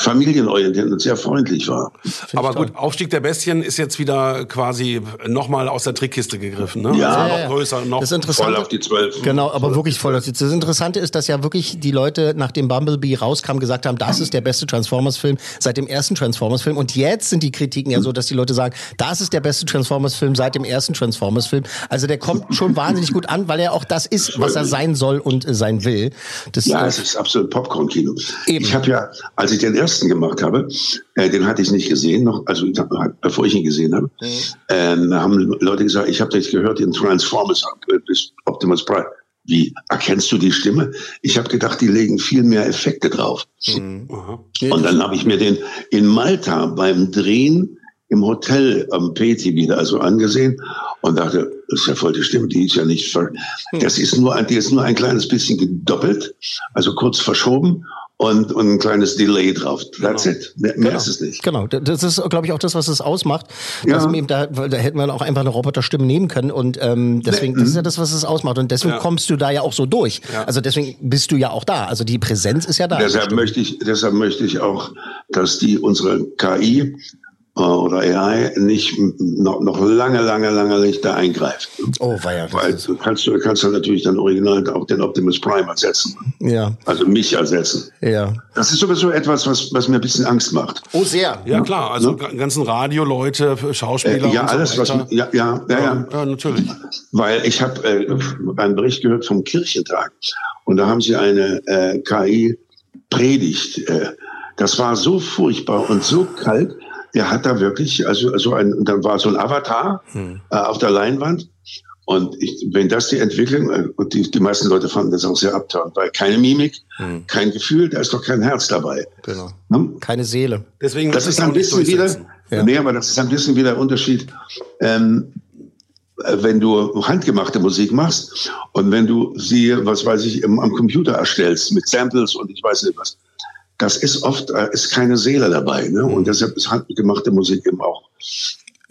Speaker 8: familienorientiert und sehr freundlich war.
Speaker 2: Aber gut, Aufstieg der Bestien ist jetzt wieder quasi nochmal aus der Trickkiste gegriffen. Ne?
Speaker 8: Ja.
Speaker 2: also noch größer, noch
Speaker 1: Das Interessante,
Speaker 8: Voll auf die Zwölf.
Speaker 1: Genau, aber wirklich voll. Das das Interessante ist, dass ja wirklich die Leute, nachdem Bumblebee rauskam, gesagt haben, das ist der beste Transformers-Film seit dem ersten Transformers-Film. Und jetzt sind die Kritiken ja so, dass die Leute sagen, das ist der beste Transformers-Film seit dem ersten Transformers-Film. Also der kommt schon wahnsinnig gut an, weil er auch das ist, was er sein soll und äh, sein will. Das,
Speaker 8: Ja, es ist absolut Popcorn-Kino. Ich habe ja, als ich den ersten gemacht habe, äh, den hatte ich nicht gesehen, noch, also hab, bevor ich ihn gesehen habe, ähm, haben Leute gesagt, ich habe dich gehört in Transformers äh, bis Optimus Prime. Wie erkennst du die Stimme? Ich habe gedacht, die legen viel mehr Effekte drauf. Und dann habe ich mir den in Malta beim Drehen im Hotel am Peti wieder also angesehen und dachte, das ist ja voll die Stimme, die ist ja nicht, ver das ist nur ein, die ist nur ein kleines bisschen gedoppelt, also kurz verschoben und, und ein kleines Delay drauf. That's it. Mehr, mehr ist es nicht.
Speaker 1: Genau, das ist, glaube ich, auch das, was es ausmacht.
Speaker 8: Ja.
Speaker 1: Man eben da, da hätten wir auch einfach eine Roboterstimme nehmen können und ähm, deswegen, das ist ja das, was es ausmacht und deswegen kommst du da ja auch so durch. Also deswegen bist du ja auch da. Also die Präsenz ist ja da.
Speaker 8: Deshalb möchte ich, deshalb möchte ich auch, dass die unsere KI oder AI nicht noch, noch lange, lange, lange nicht da eingreift.
Speaker 1: Oh, war ja.
Speaker 8: Weil du kannst, du kannst dann natürlich dann original auch den Optimus Prime ersetzen.
Speaker 1: Ja,
Speaker 8: Also mich ersetzen.
Speaker 1: ja.
Speaker 8: Das ist sowieso etwas, was, was mir ein bisschen Angst macht.
Speaker 1: Oh, sehr.
Speaker 2: Ja, klar. Also ga- ganzen Radioleute, Schauspieler
Speaker 8: Äh, ja,
Speaker 2: und so
Speaker 8: alles, was,
Speaker 2: weiter.
Speaker 8: ja, ja, ja, ja.
Speaker 2: ja, natürlich.
Speaker 8: Weil ich habe äh, einen Bericht gehört vom Kirchentag und da haben sie eine äh, KI-Predigt. Äh, das war so furchtbar und so kalt. Der hat da wirklich, also so ein, und dann war so ein Avatar äh, auf der Leinwand Und ich, wenn das die Entwicklung, äh, und die, die meisten Leute fanden das auch sehr abtörend, weil keine Mimik,
Speaker 1: Hm.
Speaker 8: kein Gefühl, da ist doch kein Herz dabei.
Speaker 1: Genau.
Speaker 8: Ne?
Speaker 1: Keine Seele.
Speaker 2: Deswegen
Speaker 8: Das ist ein bisschen wieder.
Speaker 1: Ja.
Speaker 8: nee, aber das ist ein bisschen wieder der Unterschied, ähm, äh, wenn du handgemachte Musik machst und wenn du sie, was weiß ich, im, am Computer erstellst mit Samples und ich weiß nicht was. Das ist oft, äh, ist keine Seele dabei, ne? Und deshalb ist handgemachte Musik eben auch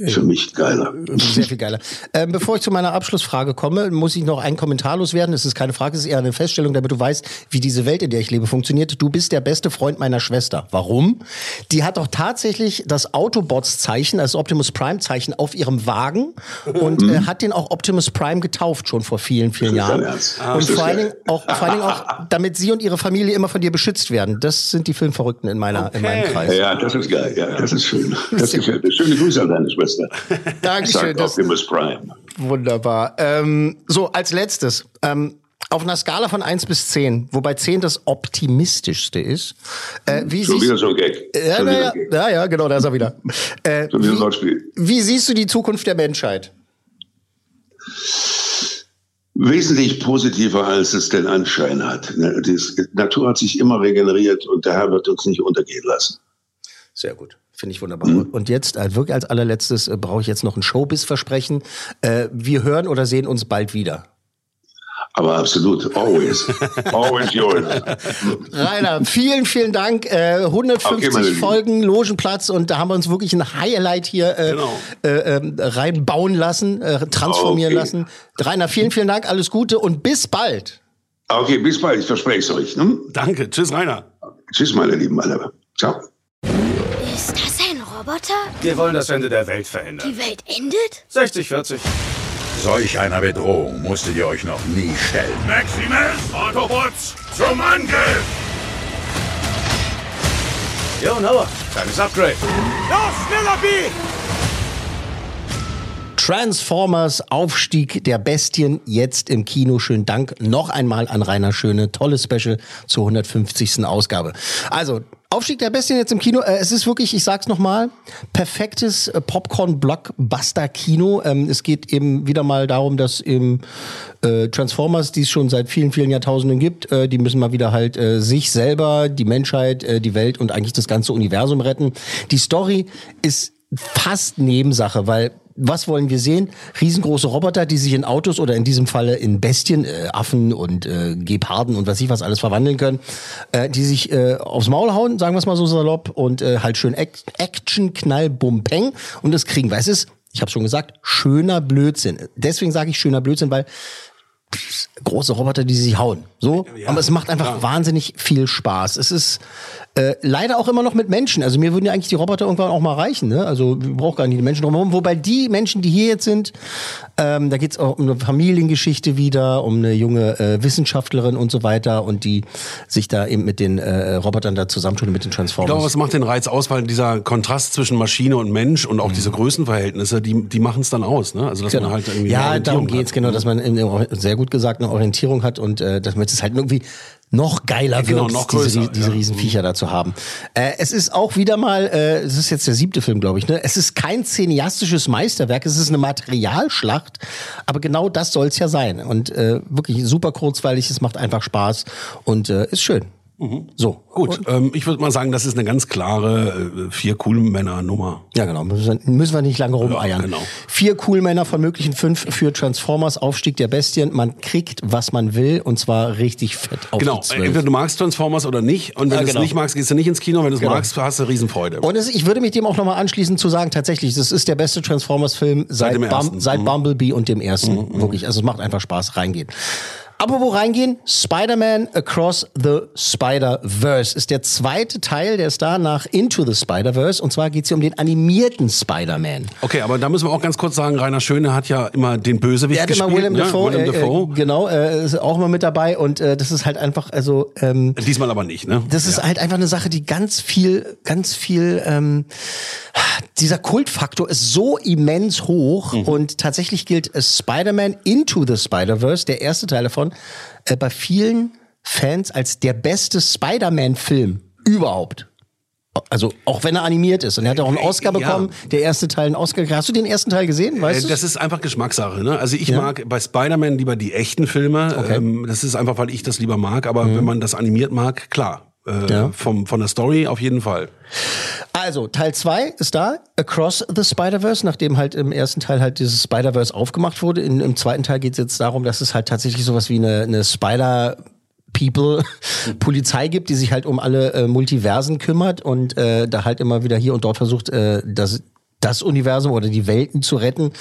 Speaker 8: für mich geiler.
Speaker 1: Sehr viel geiler. Ähm, bevor ich zu meiner Abschlussfrage komme, muss ich noch einen Kommentar loswerden. Es ist keine Frage, es ist eher eine Feststellung, damit du weißt, wie diese Welt, in der ich lebe, funktioniert. Du bist der beste Freund meiner Schwester. Warum? Die hat doch tatsächlich das Autobots-Zeichen, also Optimus Prime-Zeichen, auf ihrem Wagen und äh, hat den auch Optimus Prime getauft, schon vor vielen, vielen
Speaker 8: ist
Speaker 1: Jahren.
Speaker 8: Ernst?
Speaker 1: und
Speaker 8: ist
Speaker 1: vor allen. Dingen auch, vor allen Dingen auch, damit sie und ihre Familie immer von dir beschützt werden. Das sind die Filmverrückten in, meiner, in meinem Kreis.
Speaker 8: Ja, das ist geil, ja, das ist schön. Das gefällt mir. Schöne Grüße an deine Schwester.
Speaker 1: Dankeschön.
Speaker 8: Sagt Optimus Prime.
Speaker 1: Wunderbar. Ähm, so, als letztes. Ähm, auf einer Skala von 1 bis 10, wobei 10 das optimistischste ist. Äh, wie
Speaker 8: Schon wieder so ein Gag.
Speaker 1: ja, ja, ja, ja, genau, da ist er wieder. Äh, wie, wie siehst du die Zukunft der Menschheit?
Speaker 8: Wesentlich positiver, als es den Anschein hat. Die Natur hat sich immer regeneriert und der Herr wird uns nicht untergehen lassen.
Speaker 1: Sehr gut. Finde ich wunderbar. Und jetzt, äh, wirklich als allerletztes, äh, brauche ich jetzt noch ein Showbiz-Versprechen. Äh, wir hören oder sehen uns bald wieder.
Speaker 8: Aber absolut, always. always yours.
Speaker 1: Rainer, vielen, vielen Dank. Äh, 150
Speaker 8: Okay.
Speaker 1: Folgen, Logenplatz und da haben wir uns wirklich ein Highlight hier äh,
Speaker 2: Genau.
Speaker 1: äh, ähm, reinbauen lassen, äh, transformieren
Speaker 8: Okay.
Speaker 1: lassen. Rainer, vielen, vielen Dank, alles Gute und bis bald.
Speaker 8: Okay, bis bald, ich verspreche es euch. Ne?
Speaker 2: Danke. Tschüss, Rainer.
Speaker 8: Tschüss, meine Lieben alle. Ciao.
Speaker 9: Roboter?
Speaker 6: Wir wollen das Ende der Welt verändern.
Speaker 9: Die Welt endet?
Speaker 6: 60, 40.
Speaker 3: Solch einer Bedrohung musstet ihr euch noch nie stellen.
Speaker 6: Maximus, Autobots, zum Angriff! Jo, Noah, kleines Upgrade. Los, schneller, B!
Speaker 1: Transformers Aufstieg der Bestien jetzt im Kino. Schönen Dank noch einmal an Rainer Schöne. Tolles Special zur 150. Ausgabe. Also, Aufstieg der Bestien jetzt im Kino. Äh, es ist wirklich, ich sag's nochmal, perfektes äh, Popcorn-Blockbuster-Kino. Ähm, es geht eben wieder mal darum, dass im äh, Transformers, die es schon seit vielen, vielen Jahrtausenden gibt, die müssen mal wieder halt sich selber, die Menschheit, die Welt und eigentlich das ganze Universum retten. Die Story ist fast Nebensache, weil was wollen wir sehen? Riesengroße Roboter, die sich in Autos oder in diesem Falle in Bestien, äh, Affen und äh, Geparden und was ich was alles verwandeln können, äh, die sich äh, aufs Maul hauen, sagen wir es mal so salopp, und äh, halt schön Ac Action, Knall, Bum, Peng. Und das kriegen wir. Es ist, ich habe schon gesagt, schöner Blödsinn. Deswegen sage ich schöner Blödsinn, weil große Roboter, die sich hauen. So, aber es macht einfach wahnsinnig viel Spaß. Es ist äh, leider auch immer noch mit Menschen. Also mir würden ja eigentlich die Roboter irgendwann auch mal reichen. Ne? Also wir brauchen gar nicht die Menschen drumherum. Wobei die Menschen, die hier jetzt sind, ähm, da geht's auch um eine Familiengeschichte wieder, um eine junge äh, Wissenschaftlerin und so weiter und die sich da eben mit den äh, Robotern da zusammentun, mit den
Speaker 2: Ich
Speaker 1: Transformers.
Speaker 2: glaube, was macht den Reiz aus, weil dieser Kontrast zwischen Maschine und Mensch und auch diese Größenverhältnisse, die, die machen es dann aus, ne? Also dass man halt irgendwie
Speaker 1: Genau. ja, darum geht's
Speaker 2: hat.
Speaker 1: genau, dass man in, sehr gut gesagt eine Orientierung hat und äh, damit es halt irgendwie noch geiler
Speaker 2: Ja, genau,
Speaker 1: wird,
Speaker 2: noch
Speaker 1: diese,
Speaker 2: größer,
Speaker 1: diese
Speaker 2: ja.
Speaker 1: Riesenviecher da zu haben. Äh, es ist auch wieder mal, äh, es ist jetzt der siebte Film, glaube ich, ne? Es ist kein cineastisches Meisterwerk, es ist eine Materialschlacht, aber genau das soll's ja sein. Und äh, wirklich super kurzweilig, es macht einfach Spaß und äh, ist schön. So.
Speaker 2: Gut, ähm, ich würde mal sagen, das ist eine ganz klare äh, vier cool Männer Nummer.
Speaker 1: Ja, genau. Müssen wir, müssen wir nicht lange rumeiern.
Speaker 2: Ja, genau.
Speaker 1: Vier cool Männer von möglichen fünf für Transformers, Aufstieg der Bestien. Man kriegt, was man will, und zwar richtig fett auf
Speaker 2: Genau, entweder du magst Transformers oder nicht. Und wenn
Speaker 1: Ja,
Speaker 2: du
Speaker 1: genau.
Speaker 2: es nicht magst, gehst du nicht ins Kino. Wenn du es
Speaker 1: Genau.
Speaker 2: magst, hast du Riesenfreude.
Speaker 1: Und es, ich würde mich dem auch nochmal anschließen zu sagen, tatsächlich, das ist der beste Transformers-Film seit,
Speaker 2: dem
Speaker 1: Bum, seit
Speaker 2: Mhm.
Speaker 1: Bumblebee und dem ersten. Wirklich, also es macht einfach Spaß, reingehen. Aber wo reingehen? Spider-Man Across the Spider-Verse ist der zweite Teil, der ist da nach Into the Spider-Verse. Und zwar geht es hier um den animierten Spider-Man.
Speaker 2: Okay, aber da müssen wir auch ganz kurz sagen, Rainer Schöne hat ja immer den Bösewicht
Speaker 1: Er hat
Speaker 2: gespielt.
Speaker 1: immer Willem
Speaker 2: ne?
Speaker 1: Dafoe,
Speaker 2: Willem
Speaker 1: äh,
Speaker 2: Dafoe.
Speaker 1: Äh, genau, äh, ist auch immer mit dabei und äh, das ist halt einfach, also ähm,
Speaker 2: Diesmal aber nicht, ne?
Speaker 1: das ist halt einfach eine Sache, die ganz viel, ganz viel, ähm, dieser Kultfaktor ist so immens hoch
Speaker 2: Mhm.
Speaker 1: und tatsächlich gilt äh, Spider-Man Into the Spider-Verse, der erste Teil davon, äh, bei vielen Fans als der beste Spider-Man-Film überhaupt. Also auch wenn er animiert ist. Und er hat auch einen Oscar
Speaker 2: Ja.
Speaker 1: bekommen. Der erste Teil einen Oscar. Hast du den ersten Teil gesehen? Weißt
Speaker 2: Äh, das ist einfach Geschmackssache. Ne? Also ich
Speaker 1: Ja.
Speaker 2: mag bei Spider-Man lieber die echten Filme.
Speaker 1: Okay.
Speaker 2: Ähm, das ist einfach, weil ich das lieber mag. Aber wenn man das animiert mag, klar. Äh,
Speaker 1: Ja.
Speaker 2: vom, von der Story auf jeden Fall.
Speaker 1: Also, Teil 2 ist da, Across the Spider-Verse, nachdem halt im ersten Teil halt dieses Spider-Verse aufgemacht wurde. In, Im zweiten Teil geht es jetzt darum, dass es halt tatsächlich sowas wie eine, eine Spider- People Polizei gibt, die sich halt um alle äh, Multiversen kümmert und äh, da halt immer wieder hier und dort versucht, äh, das das Universum oder die Welten zu retten.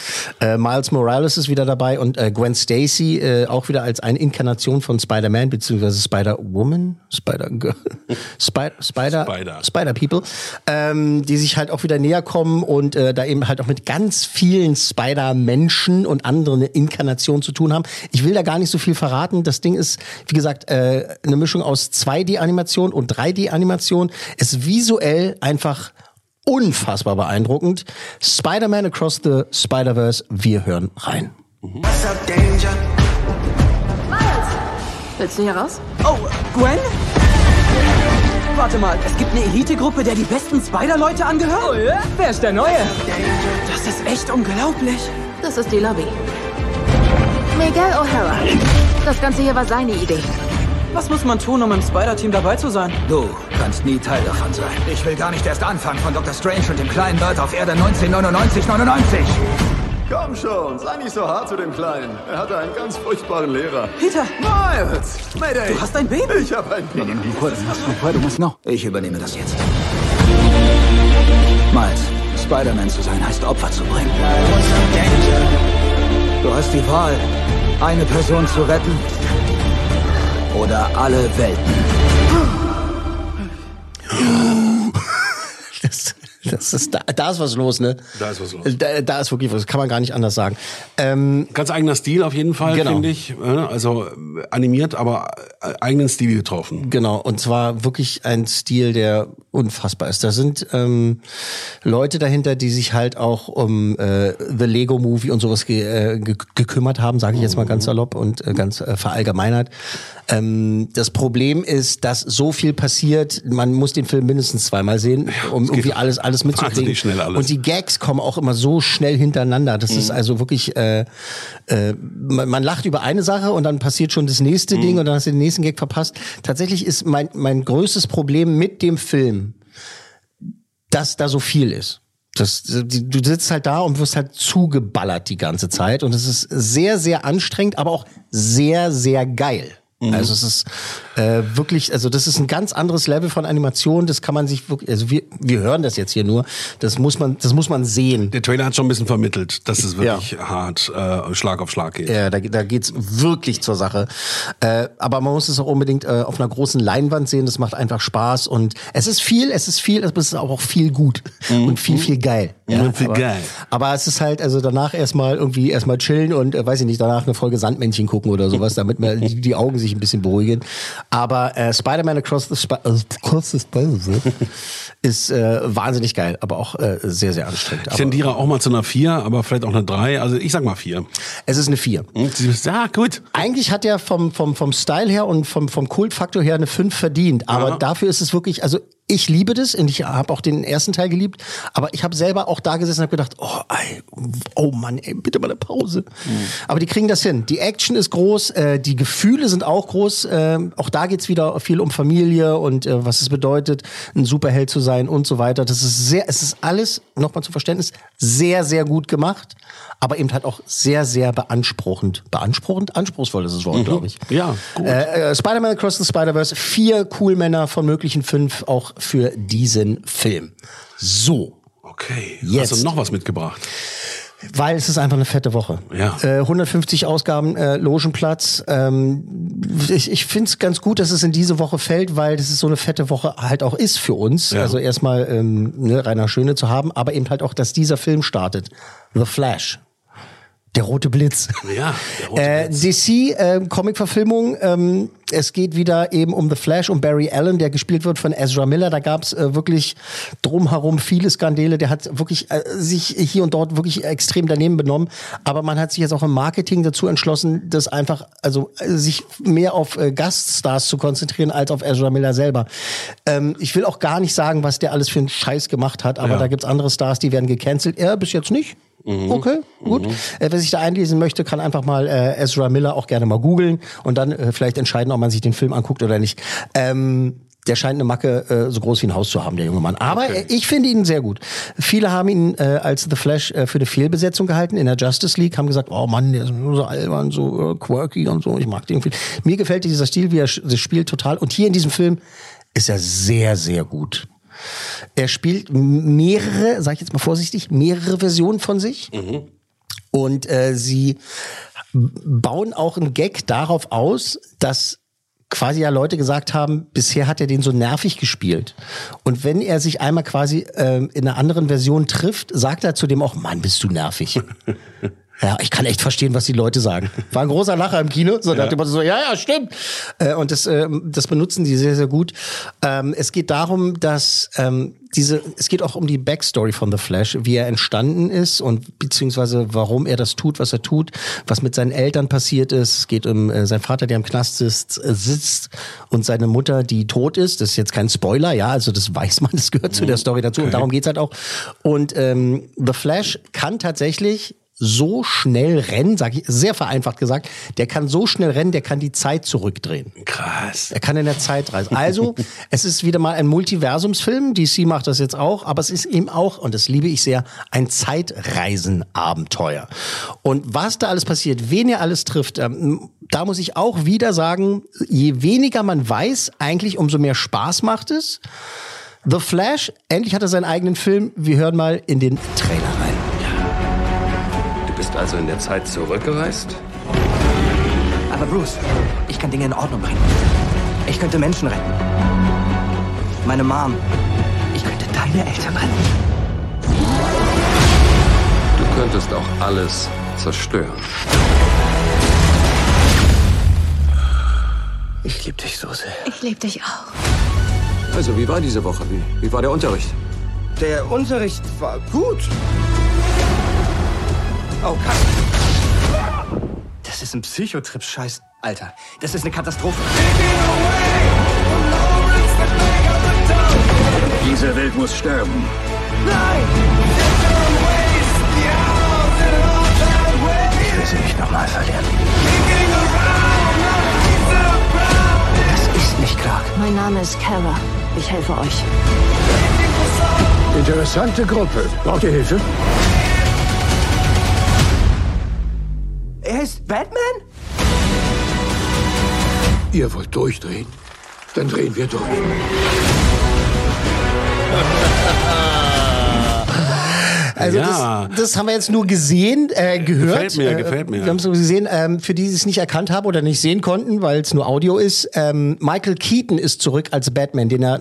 Speaker 1: Äh, Miles Morales ist wieder dabei und äh, Gwen Stacy äh, auch wieder als eine Inkarnation von Spider-Man beziehungsweise Spider-Woman, Spider-Girl, Spider, Spider,
Speaker 2: Spider.
Speaker 1: Spider-People, ähm, die sich halt auch wieder näher kommen und äh, da eben halt auch mit ganz vielen Spider-Menschen und anderen Inkarnationen zu tun haben. Ich will da gar nicht so viel verraten. Das Ding ist, wie gesagt, äh, eine Mischung aus 2D-Animation und 3D-Animation. Ist visuell einfach unfassbar beeindruckend. Spider-Man Across the Spider-Verse, wir hören rein.
Speaker 10: Willst du hier raus?
Speaker 11: Oh, Gwen? Warte mal, es gibt eine Elitegruppe, der die besten Spider-Leute angehört? Oh ja? Wer ist der Neue? Das ist echt unglaublich.
Speaker 10: Das ist die Lobby. Miguel O'Hara. Das Ganze hier war seine Idee.
Speaker 11: Was muss man tun, um im Spider-Team dabei zu sein?
Speaker 4: Du kannst nie Teil davon sein. Ich will gar nicht erst anfangen von Dr. Strange und dem kleinen Nerd auf Erde 1999 99.
Speaker 12: Komm schon, sei nicht so hart zu dem Kleinen. Er hatte einen ganz furchtbaren Lehrer.
Speaker 11: Peter!
Speaker 12: Miles! Mayday!
Speaker 11: Du hast ein Baby?
Speaker 12: Ich habe ein
Speaker 4: Wir
Speaker 12: Baby.
Speaker 4: nehmen den Kurs. Du musst noch. Ich übernehme das jetzt. Miles, Spider-Man zu sein heißt Opfer zu bringen. Du hast die Wahl, eine Person zu retten oder alle Welten.
Speaker 1: Das, das ist, da, da ist was los, ne?
Speaker 2: Da ist was los.
Speaker 1: Da, da ist wirklich was, das kann man gar nicht anders sagen. Ähm,
Speaker 2: Ganz eigener Stil auf jeden Fall,
Speaker 1: Genau.
Speaker 2: finde ich. Äh, Also äh, animiert, aber äh, eigenen Stil getroffen.
Speaker 1: Genau, und zwar wirklich ein Stil, der unfassbar ist. Da sind ähm, Leute dahinter, die sich halt auch um äh, The Lego Movie und sowas ge äh, ge gekümmert haben, sage ich jetzt mal ganz salopp und äh, ganz äh, verallgemeinert. Ähm, das Problem ist, dass so viel passiert, man muss den Film mindestens zweimal sehen, um irgendwie alles alles mitzukriegen.
Speaker 2: schnell alles.
Speaker 1: Und die Gags kommen auch immer so schnell hintereinander. Das
Speaker 2: Mhm.
Speaker 1: ist also wirklich, äh, äh, man, man lacht über eine Sache und dann passiert schon das nächste
Speaker 2: Mhm.
Speaker 1: Ding und dann hast du den nächsten Gag verpasst. Tatsächlich ist mein, mein größtes Problem mit dem Film, dass da so viel ist. Das, du sitzt halt da und wirst halt zugeballert die ganze Zeit und es ist sehr, sehr anstrengend, aber auch sehr, sehr geil.
Speaker 2: Mhm.
Speaker 1: Also es ist äh, wirklich, also das ist ein ganz anderes Level von Animation. Das kann man sich wirklich, also wir, wir hören das jetzt hier nur. Das muss man, das muss man sehen.
Speaker 2: Der Trailer hat schon ein bisschen vermittelt, dass es wirklich hart äh, Schlag auf Schlag geht.
Speaker 1: Ja, da, da geht's wirklich zur Sache. Äh, aber man muss es auch unbedingt äh, auf einer großen Leinwand sehen. Das macht einfach Spaß und es ist viel, es ist viel, aber es ist auch, auch viel gut und viel, viel geil.
Speaker 2: Mhm, viel
Speaker 1: aber,
Speaker 2: geil.
Speaker 1: Aber es ist halt, also danach erstmal irgendwie erstmal chillen und äh, weiß ich nicht, danach eine Folge Sandmännchen gucken oder sowas, damit mir die, die Augen sich ein bisschen beruhigen. Aber äh, Spider-Man Across the, Spi äh, Across the Spider-Verse ist äh, wahnsinnig geil, aber auch äh, sehr, sehr anstrengend.
Speaker 2: Ich tendiere auch mal zu einer 4, aber vielleicht auch eine 3. Also ich sag mal 4.
Speaker 1: es ist eine 4.
Speaker 2: Ja, gut.
Speaker 1: Eigentlich hat er vom, vom, vom Style her und vom, vom Kultfaktor her eine 5 verdient. Aber
Speaker 2: Ja.
Speaker 1: dafür ist es wirklich, also ich liebe das und ich habe auch den ersten Teil geliebt. Aber ich habe selber auch da gesessen und habe gedacht, oh, ey, oh Mann, ey, bitte mal eine Pause. Aber die kriegen das hin. Die Action ist groß, äh, die Gefühle sind auch groß. Äh, auch da geht's wieder viel um Familie und äh, was es bedeutet, ein Superheld zu sein und so weiter. Das ist sehr, es ist alles, nochmal zum Verständnis, sehr, sehr gut gemacht. Aber eben halt auch sehr, sehr beanspruchend. Beanspruchend? Anspruchsvoll ist das Wort,
Speaker 2: Mhm.
Speaker 1: glaube ich.
Speaker 2: Ja, gut.
Speaker 1: Äh, äh, Spider-Man Across the Spider-Verse, vier cool Männer von möglichen fünf auch für diesen Film. So.
Speaker 2: Okay.
Speaker 1: Jetzt.
Speaker 2: Hast du noch was mitgebracht?
Speaker 1: Weil es ist einfach eine fette Woche.
Speaker 2: Ja.
Speaker 1: Äh, 150 Ausgaben, äh, Logenplatz. Ähm, ich ich finde es ganz gut, dass es in diese Woche fällt, weil das ist so eine fette Woche halt auch ist für uns.
Speaker 2: Ja.
Speaker 1: Also erstmal ähm, ne, Rainer Schöne zu haben, aber eben halt auch, dass dieser Film startet. The Flash. Der rote Blitz.
Speaker 2: Ja, der rote
Speaker 1: Äh, DC äh, Comic-Verfilmung. Ähm, es geht wieder eben um The Flash, um Barry Allen, der gespielt wird von Ezra Miller. Da gab es äh, wirklich drumherum viele Skandale. Der hat wirklich äh, sich hier und dort wirklich extrem daneben benommen. Aber man hat sich jetzt auch im Marketing dazu entschlossen, das einfach, also äh, sich mehr auf äh, Gaststars zu konzentrieren als auf Ezra Miller selber. Ähm, ich will auch gar nicht sagen, was der alles für einen Scheiß gemacht hat, aber
Speaker 2: Ja.
Speaker 1: da gibt's andere Stars, die werden gecancelt. Er bis jetzt nicht. Okay, gut. Äh, wer sich da einlesen möchte, kann einfach mal äh, Ezra Miller auch gerne mal googeln und dann äh, vielleicht entscheiden, ob man sich den Film anguckt oder nicht. Ähm, der scheint eine Macke äh, so groß wie ein Haus zu haben, der junge Mann. Aber äh, ich finde ihn sehr gut. Viele haben ihn äh, als The Flash äh, für eine Fehlbesetzung gehalten in der Justice League, haben gesagt, oh Mann, der ist nur so albern, so äh, quirky und so. Ich mag den irgendwie. Mir gefällt dieser Stil, wie er das spielt, total. Und hier in diesem Film ist er sehr, sehr gut. Er spielt mehrere, sag ich jetzt mal vorsichtig, mehrere Versionen von sich. Und äh, sie bauen auch einen Gag darauf aus, dass quasi ja Leute gesagt haben, bisher hat er den so nervig gespielt. Und wenn er sich einmal quasi ähm, in einer anderen Version trifft, sagt er zu dem auch, Mann, bist du nervig. Ja, ich kann echt verstehen, was die Leute sagen. War ein großer Lacher im Kino. So,
Speaker 2: Ja.
Speaker 1: dachte man so, ja, ja, stimmt. Äh, und das, ähm, das benutzen die sehr, sehr gut. Ähm, es geht darum, dass ähm, diese, es geht auch um die Backstory von The Flash, wie er entstanden ist und beziehungsweise warum er das tut, was er tut, was mit seinen Eltern passiert ist. Es geht um äh, seinen Vater, der im Knast sitzt, äh, sitzt und seine Mutter, die tot ist. Das ist jetzt kein Spoiler, ja, also das weiß man, das gehört zu der Story dazu und darum geht's halt auch. Und ähm, The Flash kann tatsächlich so schnell rennen, sage ich sehr vereinfacht gesagt, der kann so schnell rennen, der kann die Zeit zurückdrehen.
Speaker 2: Krass.
Speaker 1: Er kann in der Zeit reisen. Also, es ist wieder mal ein Multiversumsfilm. DC macht das jetzt auch, aber es ist eben auch, und das liebe ich sehr, ein Zeitreisenabenteuer. Und was da alles passiert, wen er alles trifft, ähm, da muss ich auch wieder sagen, je weniger man weiß, eigentlich umso mehr Spaß macht es. The Flash, endlich hat er seinen eigenen Film. Wir hören mal in den Trailer
Speaker 13: also in der Zeit zurückgereist?
Speaker 11: Aber Bruce, ich kann Dinge in Ordnung bringen. Ich könnte Menschen retten. Meine Mom. Ich könnte deine Eltern retten.
Speaker 13: Du könntest auch alles zerstören.
Speaker 11: Ich liebe dich so sehr.
Speaker 9: Ich liebe dich auch.
Speaker 13: Also, wie war diese Woche? Wie, wie war der Unterricht?
Speaker 11: Der Unterricht war gut. Oh, Kack. Das ist ein Psychotrip-Scheiß. Alter, das ist eine Katastrophe.
Speaker 12: Diese Welt muss sterben.
Speaker 11: Ich will sie nicht nochmal verlieren. Das ist nicht Clark.
Speaker 10: Mein Name ist Kara. Ich helfe euch.
Speaker 12: Interessante Gruppe. Braucht ihr Hilfe?
Speaker 11: Er ist Batman?
Speaker 12: Ihr wollt durchdrehen? Dann drehen wir durch.
Speaker 1: Also
Speaker 2: Ja.
Speaker 1: das, das haben wir jetzt nur gesehen, äh, gehört.
Speaker 2: Gefällt mir,
Speaker 1: äh,
Speaker 2: gefällt mir.
Speaker 1: Wir haben es nur gesehen. Ähm, für die, die es nicht erkannt haben oder nicht sehen konnten, weil es nur Audio ist. Ähm, Michael Keaton ist zurück als Batman, den er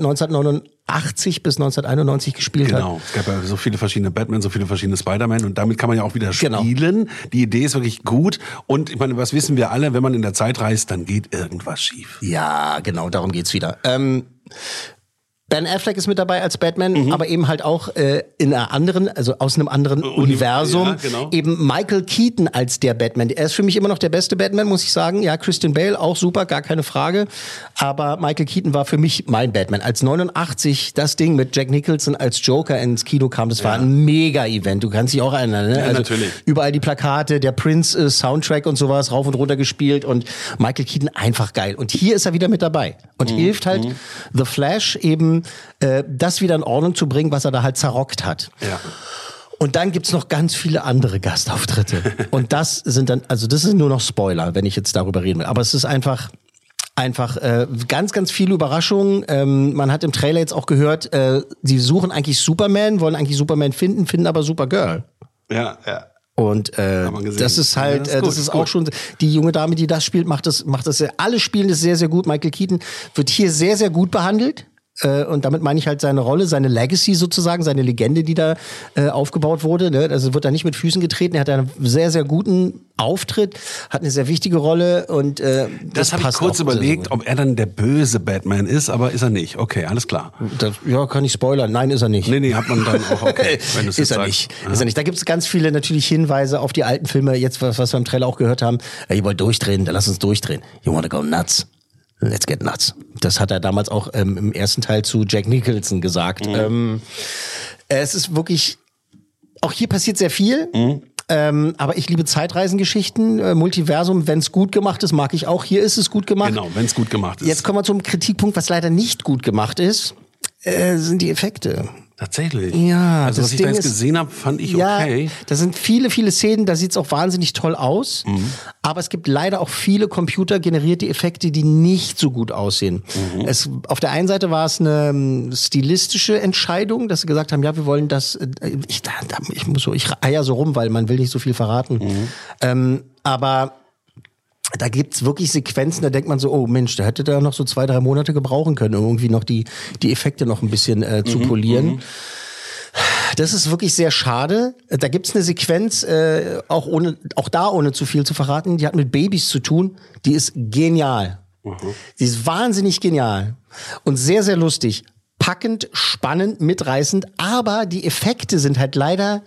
Speaker 1: 1989 bis 1991 gespielt hat.
Speaker 2: Genau. Es gab ja so viele verschiedene Batman, so viele verschiedene Spider-Man und damit kann man ja auch wieder
Speaker 1: Genau.
Speaker 2: spielen. Die Idee ist wirklich gut und ich meine, was wissen wir alle, wenn man in der Zeit reist, dann geht irgendwas schief.
Speaker 1: Ja, genau, darum geht's wieder. Ähm, Ben Affleck ist mit dabei als Batman, aber eben halt auch äh, in einer anderen, also aus einem anderen Universum.
Speaker 2: ja, genau.
Speaker 1: Eben Michael Keaton als der Batman. Er ist für mich immer noch der beste Batman, muss ich sagen. Ja, Christian Bale auch super, gar keine Frage. Aber Michael Keaton war für mich mein Batman. Als 89 das Ding mit Jack Nicholson als Joker ins Kino kam, das war ein Mega-Event. Du kannst dich auch erinnern, ne?
Speaker 2: Ja, natürlich.
Speaker 1: Überall die Plakate, der Prince äh, Soundtrack und sowas rauf und runter gespielt und Michael Keaton einfach geil. Und hier ist er wieder mit dabei und
Speaker 2: Mhm.
Speaker 1: hilft halt The Flash eben äh, das wieder in Ordnung zu bringen, was er da halt zerrockt hat.
Speaker 2: Ja.
Speaker 1: Und dann gibt's noch ganz viele andere Gastauftritte. und das sind dann, also das sind nur noch Spoiler, wenn ich jetzt darüber reden will. Aber es ist einfach einfach äh, ganz, ganz viele Überraschungen. Ähm, man hat im Trailer jetzt auch gehört, äh, sie suchen eigentlich Superman, wollen eigentlich Superman finden, finden aber Supergirl.
Speaker 2: Ja, ja.
Speaker 1: Und äh, das ist halt,
Speaker 2: Ja, das ist
Speaker 1: äh, das
Speaker 2: gut,
Speaker 1: ist
Speaker 2: gut.
Speaker 1: auch schon die junge Dame, die das spielt, macht das, macht das. sehr- Alle spielen das sehr, sehr gut. Michael Keaton wird hier sehr, sehr gut behandelt. Äh, und damit meine ich halt seine Rolle, seine Legacy sozusagen, seine Legende, die da äh, aufgebaut wurde. Ne? Also wird da nicht mit Füßen getreten. Er hat einen sehr, sehr guten Auftritt, hat eine sehr wichtige Rolle und äh,
Speaker 2: Das,
Speaker 1: das,
Speaker 2: habe ich kurz überlegt, ob er dann der böse Batman ist, aber ist er nicht. Okay, alles klar.
Speaker 1: Das, ja, kann ich spoilern. Nein, ist er nicht.
Speaker 2: Nee, nee, hat man dann auch, okay. wenn du es
Speaker 1: ist er
Speaker 2: sagst.
Speaker 1: nicht. Ist er nicht. Da gibt es ganz viele natürlich Hinweise auf die alten Filme. Jetzt, was, was wir im Trailer auch gehört haben. Ja, ihr wollt durchdrehen, dann lass uns durchdrehen. You wanna go nuts? Let's get nuts. Das hat er damals auch ähm, im ersten Teil zu Jack Nicholson gesagt.
Speaker 2: Mhm.
Speaker 1: Ähm, es ist wirklich, auch hier passiert sehr viel.
Speaker 2: Mhm.
Speaker 1: Ähm, aber ich liebe Zeitreisengeschichten, äh, Multiversum, wenn es gut gemacht ist, mag ich auch. Hier ist es gut gemacht.
Speaker 2: Genau, wenn es gut gemacht ist.
Speaker 1: Jetzt kommen wir zum Kritikpunkt, was leider nicht gut gemacht ist, äh, sind die Effekte.
Speaker 2: Tatsächlich.
Speaker 1: Ja,
Speaker 2: also was ich
Speaker 1: Ding
Speaker 2: da jetzt
Speaker 1: ist-
Speaker 2: gesehen habe, fand ich
Speaker 1: ja,
Speaker 2: okay.
Speaker 1: da sind viele, viele Szenen, da sieht's auch wahnsinnig toll aus.
Speaker 2: Mhm.
Speaker 1: Aber es gibt leider auch viele computergenerierte Effekte, die nicht so gut aussehen.
Speaker 2: Mhm.
Speaker 1: Es, auf der einen Seite war es eine ähm, stilistische Entscheidung, dass sie gesagt haben, ja, wir wollen das, äh, ich, da, da, ich muss so, ich eier so rum, weil man will nicht so viel verraten.
Speaker 2: Mhm.
Speaker 1: Ähm, aber da gibt's wirklich Sequenzen, da denkt man so, oh Mensch, da hätte der noch so zwei, drei Monate gebrauchen können, um irgendwie noch die, die Effekte noch ein bisschen äh, zu
Speaker 2: Mhm,
Speaker 1: polieren. Das ist wirklich sehr schade. Da gibt's eine Sequenz, äh, auch, ohne, auch da ohne zu viel zu verraten, die hat mit Babys zu tun. Die ist genial. Die ist wahnsinnig genial und sehr, sehr lustig. Packend, spannend, mitreißend, aber die Effekte sind halt leider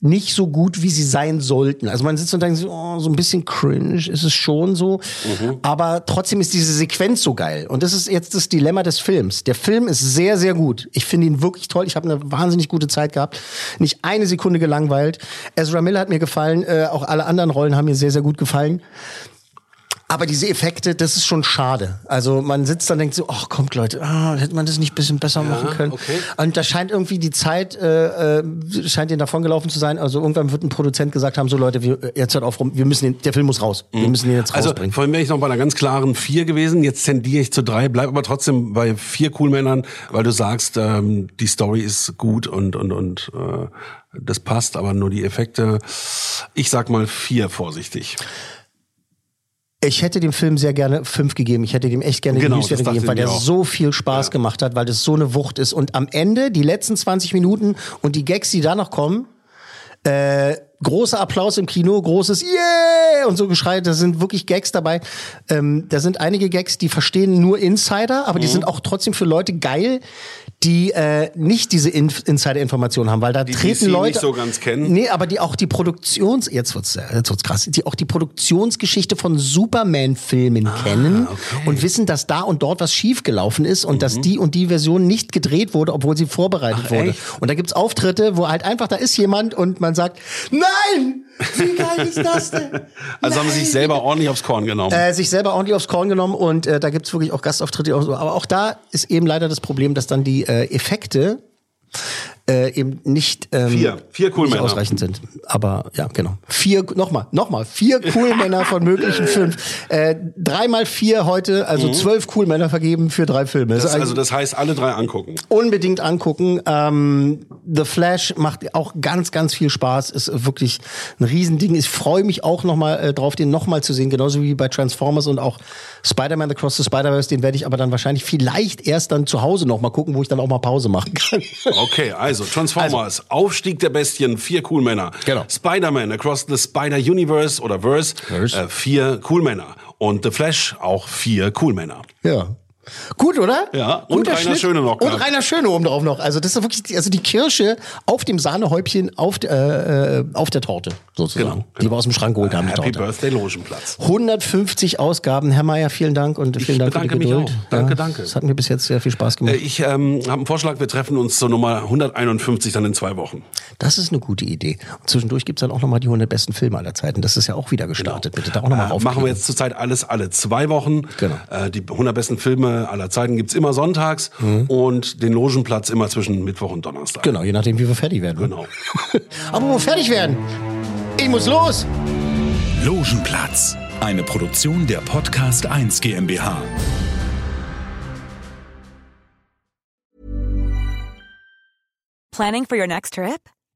Speaker 1: nicht so gut, wie sie sein sollten. Also man sitzt und denkt so, oh, so ein bisschen cringe ist es schon so. Aber trotzdem ist diese Sequenz so geil. Und das ist jetzt das Dilemma des Films. Der Film ist sehr, sehr gut. Ich finde ihn wirklich toll. Ich habe eine wahnsinnig gute Zeit gehabt. Nicht eine Sekunde gelangweilt. Ezra Miller hat mir gefallen. Äh, auch alle anderen Rollen haben mir sehr, sehr gut gefallen. Aber diese Effekte, das ist schon schade. Also man sitzt dann und denkt so, ach kommt Leute, ah, hätte man das nicht ein bisschen besser machen können.
Speaker 2: okay.
Speaker 1: Und da scheint irgendwie die Zeit, äh, äh, scheint ihnen davongelaufen zu sein. Also irgendwann wird ein Produzent gesagt haben, so Leute, wir, jetzt hört auf rum, wir müssen den, der Film muss raus. Wir müssen ihn jetzt
Speaker 2: Also
Speaker 1: rausbringen.
Speaker 2: vorhin wäre ich noch bei einer ganz klaren vier gewesen. Jetzt tendiere ich zu drei, bleib aber trotzdem bei vier Coolmännern, weil du sagst, ähm, die Story ist gut und und und äh, das passt, aber nur die Effekte. Ich sag mal vier vorsichtig.
Speaker 1: Ich hätte dem Film sehr gerne fünf gegeben. Ich hätte dem echt gerne
Speaker 2: Genau,
Speaker 1: die
Speaker 2: dachte
Speaker 1: gegeben, weil der
Speaker 2: auch.
Speaker 1: so viel Spaß gemacht hat, weil das so eine Wucht ist. Und am Ende, die letzten 20 Minuten und die Gags, die da noch kommen, äh, großer Applaus im Kino, großes Yeah und so Geschrei, da sind wirklich Gags dabei. Ähm, da sind einige Gags, die verstehen nur Insider, aber die
Speaker 2: Mhm.
Speaker 1: sind auch trotzdem für Leute geil, die äh, nicht diese In Insider-Informationen haben, weil da
Speaker 2: Die
Speaker 1: treten
Speaker 2: DC
Speaker 1: Leute
Speaker 2: nicht so ganz kennen.
Speaker 1: Nee, aber die auch die Produktions jetzt wird's äh, jetzt wird's krass, die auch die Produktionsgeschichte von Superman Filmen
Speaker 2: Ah,
Speaker 1: kennen und wissen, dass da und dort was schiefgelaufen ist und dass die und die Version nicht gedreht wurde, obwohl sie vorbereitet
Speaker 2: Mhm. Ach,
Speaker 1: wurde.
Speaker 2: echt?
Speaker 1: Und da gibt's Auftritte, wo halt einfach da ist jemand und man sagt, nein, wie geil ist das denn?
Speaker 2: Also haben sie sich selber ordentlich aufs Korn genommen.
Speaker 1: Äh, sich selber ordentlich aufs Korn genommen und äh, da gibt's wirklich auch Gastauftritte. Aber auch da ist eben leider das Problem, dass dann die äh, Effekte äh, eben nicht, ähm,
Speaker 2: Vier. Vier cool
Speaker 1: nicht ausreichend sind. Aber ja, genau. Vier, nochmal, nochmal, vier cool Männer von möglichen fünf. Äh, dreimal vier heute, also zwölf cool Männer vergeben für drei Filme.
Speaker 2: Mhm. Das, also das heißt, alle drei angucken.
Speaker 1: unbedingt angucken. Ähm, The Flash macht auch ganz, ganz viel Spaß. Ist wirklich ein Riesending. Ich freue mich auch noch mal äh, drauf, den noch mal zu sehen, genauso wie bei Transformers und auch Spider-Man Across the Spider-Verse. Den werde ich aber dann wahrscheinlich vielleicht erst dann zu Hause noch mal gucken, wo ich dann auch mal Pause machen kann.
Speaker 2: Okay, also Transformers, Aufstieg der Bestien, vier Coolmänner.
Speaker 1: Genau.
Speaker 2: Spider-Man Across the Spider-Universe oder Verse,
Speaker 1: Verse.
Speaker 2: Äh, vier Coolmänner. Und The Flash auch vier Coolmänner.
Speaker 1: ja. Gut, oder?
Speaker 2: Ja, und
Speaker 1: Guter
Speaker 2: Rainer
Speaker 1: Schnitt.
Speaker 2: Schöne noch
Speaker 1: Und. Rainer Schöne oben drauf noch. Also das ist wirklich, die- also die Kirsche auf dem Sahnehäubchen auf, der, äh, äh, auf der Torte, sozusagen.
Speaker 2: Genau,
Speaker 1: Die wir aus dem Schrank geholt haben,
Speaker 2: Happy
Speaker 1: Torte.
Speaker 2: Birthday Logenplatz.
Speaker 1: 150 Ausgaben. Herr Mayer, vielen Dank und vielen Dank für die Geduld.
Speaker 2: auch. Danke, danke.
Speaker 1: Das hat mir bis jetzt sehr viel Spaß
Speaker 2: Äh,
Speaker 1: gemacht.
Speaker 2: Ich ähm, habe einen Vorschlag, wir treffen uns zur Nummer 151 dann in zwei Wochen.
Speaker 1: Das ist eine gute Idee. Und zwischendurch gibt's dann auch nochmal die 100 besten Filme aller Zeiten. Das ist ja auch wieder gestartet. Bitte da auch nochmal
Speaker 2: Äh,
Speaker 1: rauf.
Speaker 2: machen wir jetzt zurzeit alles alle zwei Wochen.
Speaker 1: Genau.
Speaker 2: Äh, die 100 besten Filme aller Zeiten gibt's immer sonntags und den Logenplatz immer zwischen Mittwoch und Donnerstag.
Speaker 1: Genau, je nachdem, wie wir fertig werden.
Speaker 2: Genau.
Speaker 1: Aber wo wir fertig werden? Ich muss los!
Speaker 14: Logenplatz, eine Produktion der Podcast 1 GmbH.
Speaker 15: Planning for your next trip?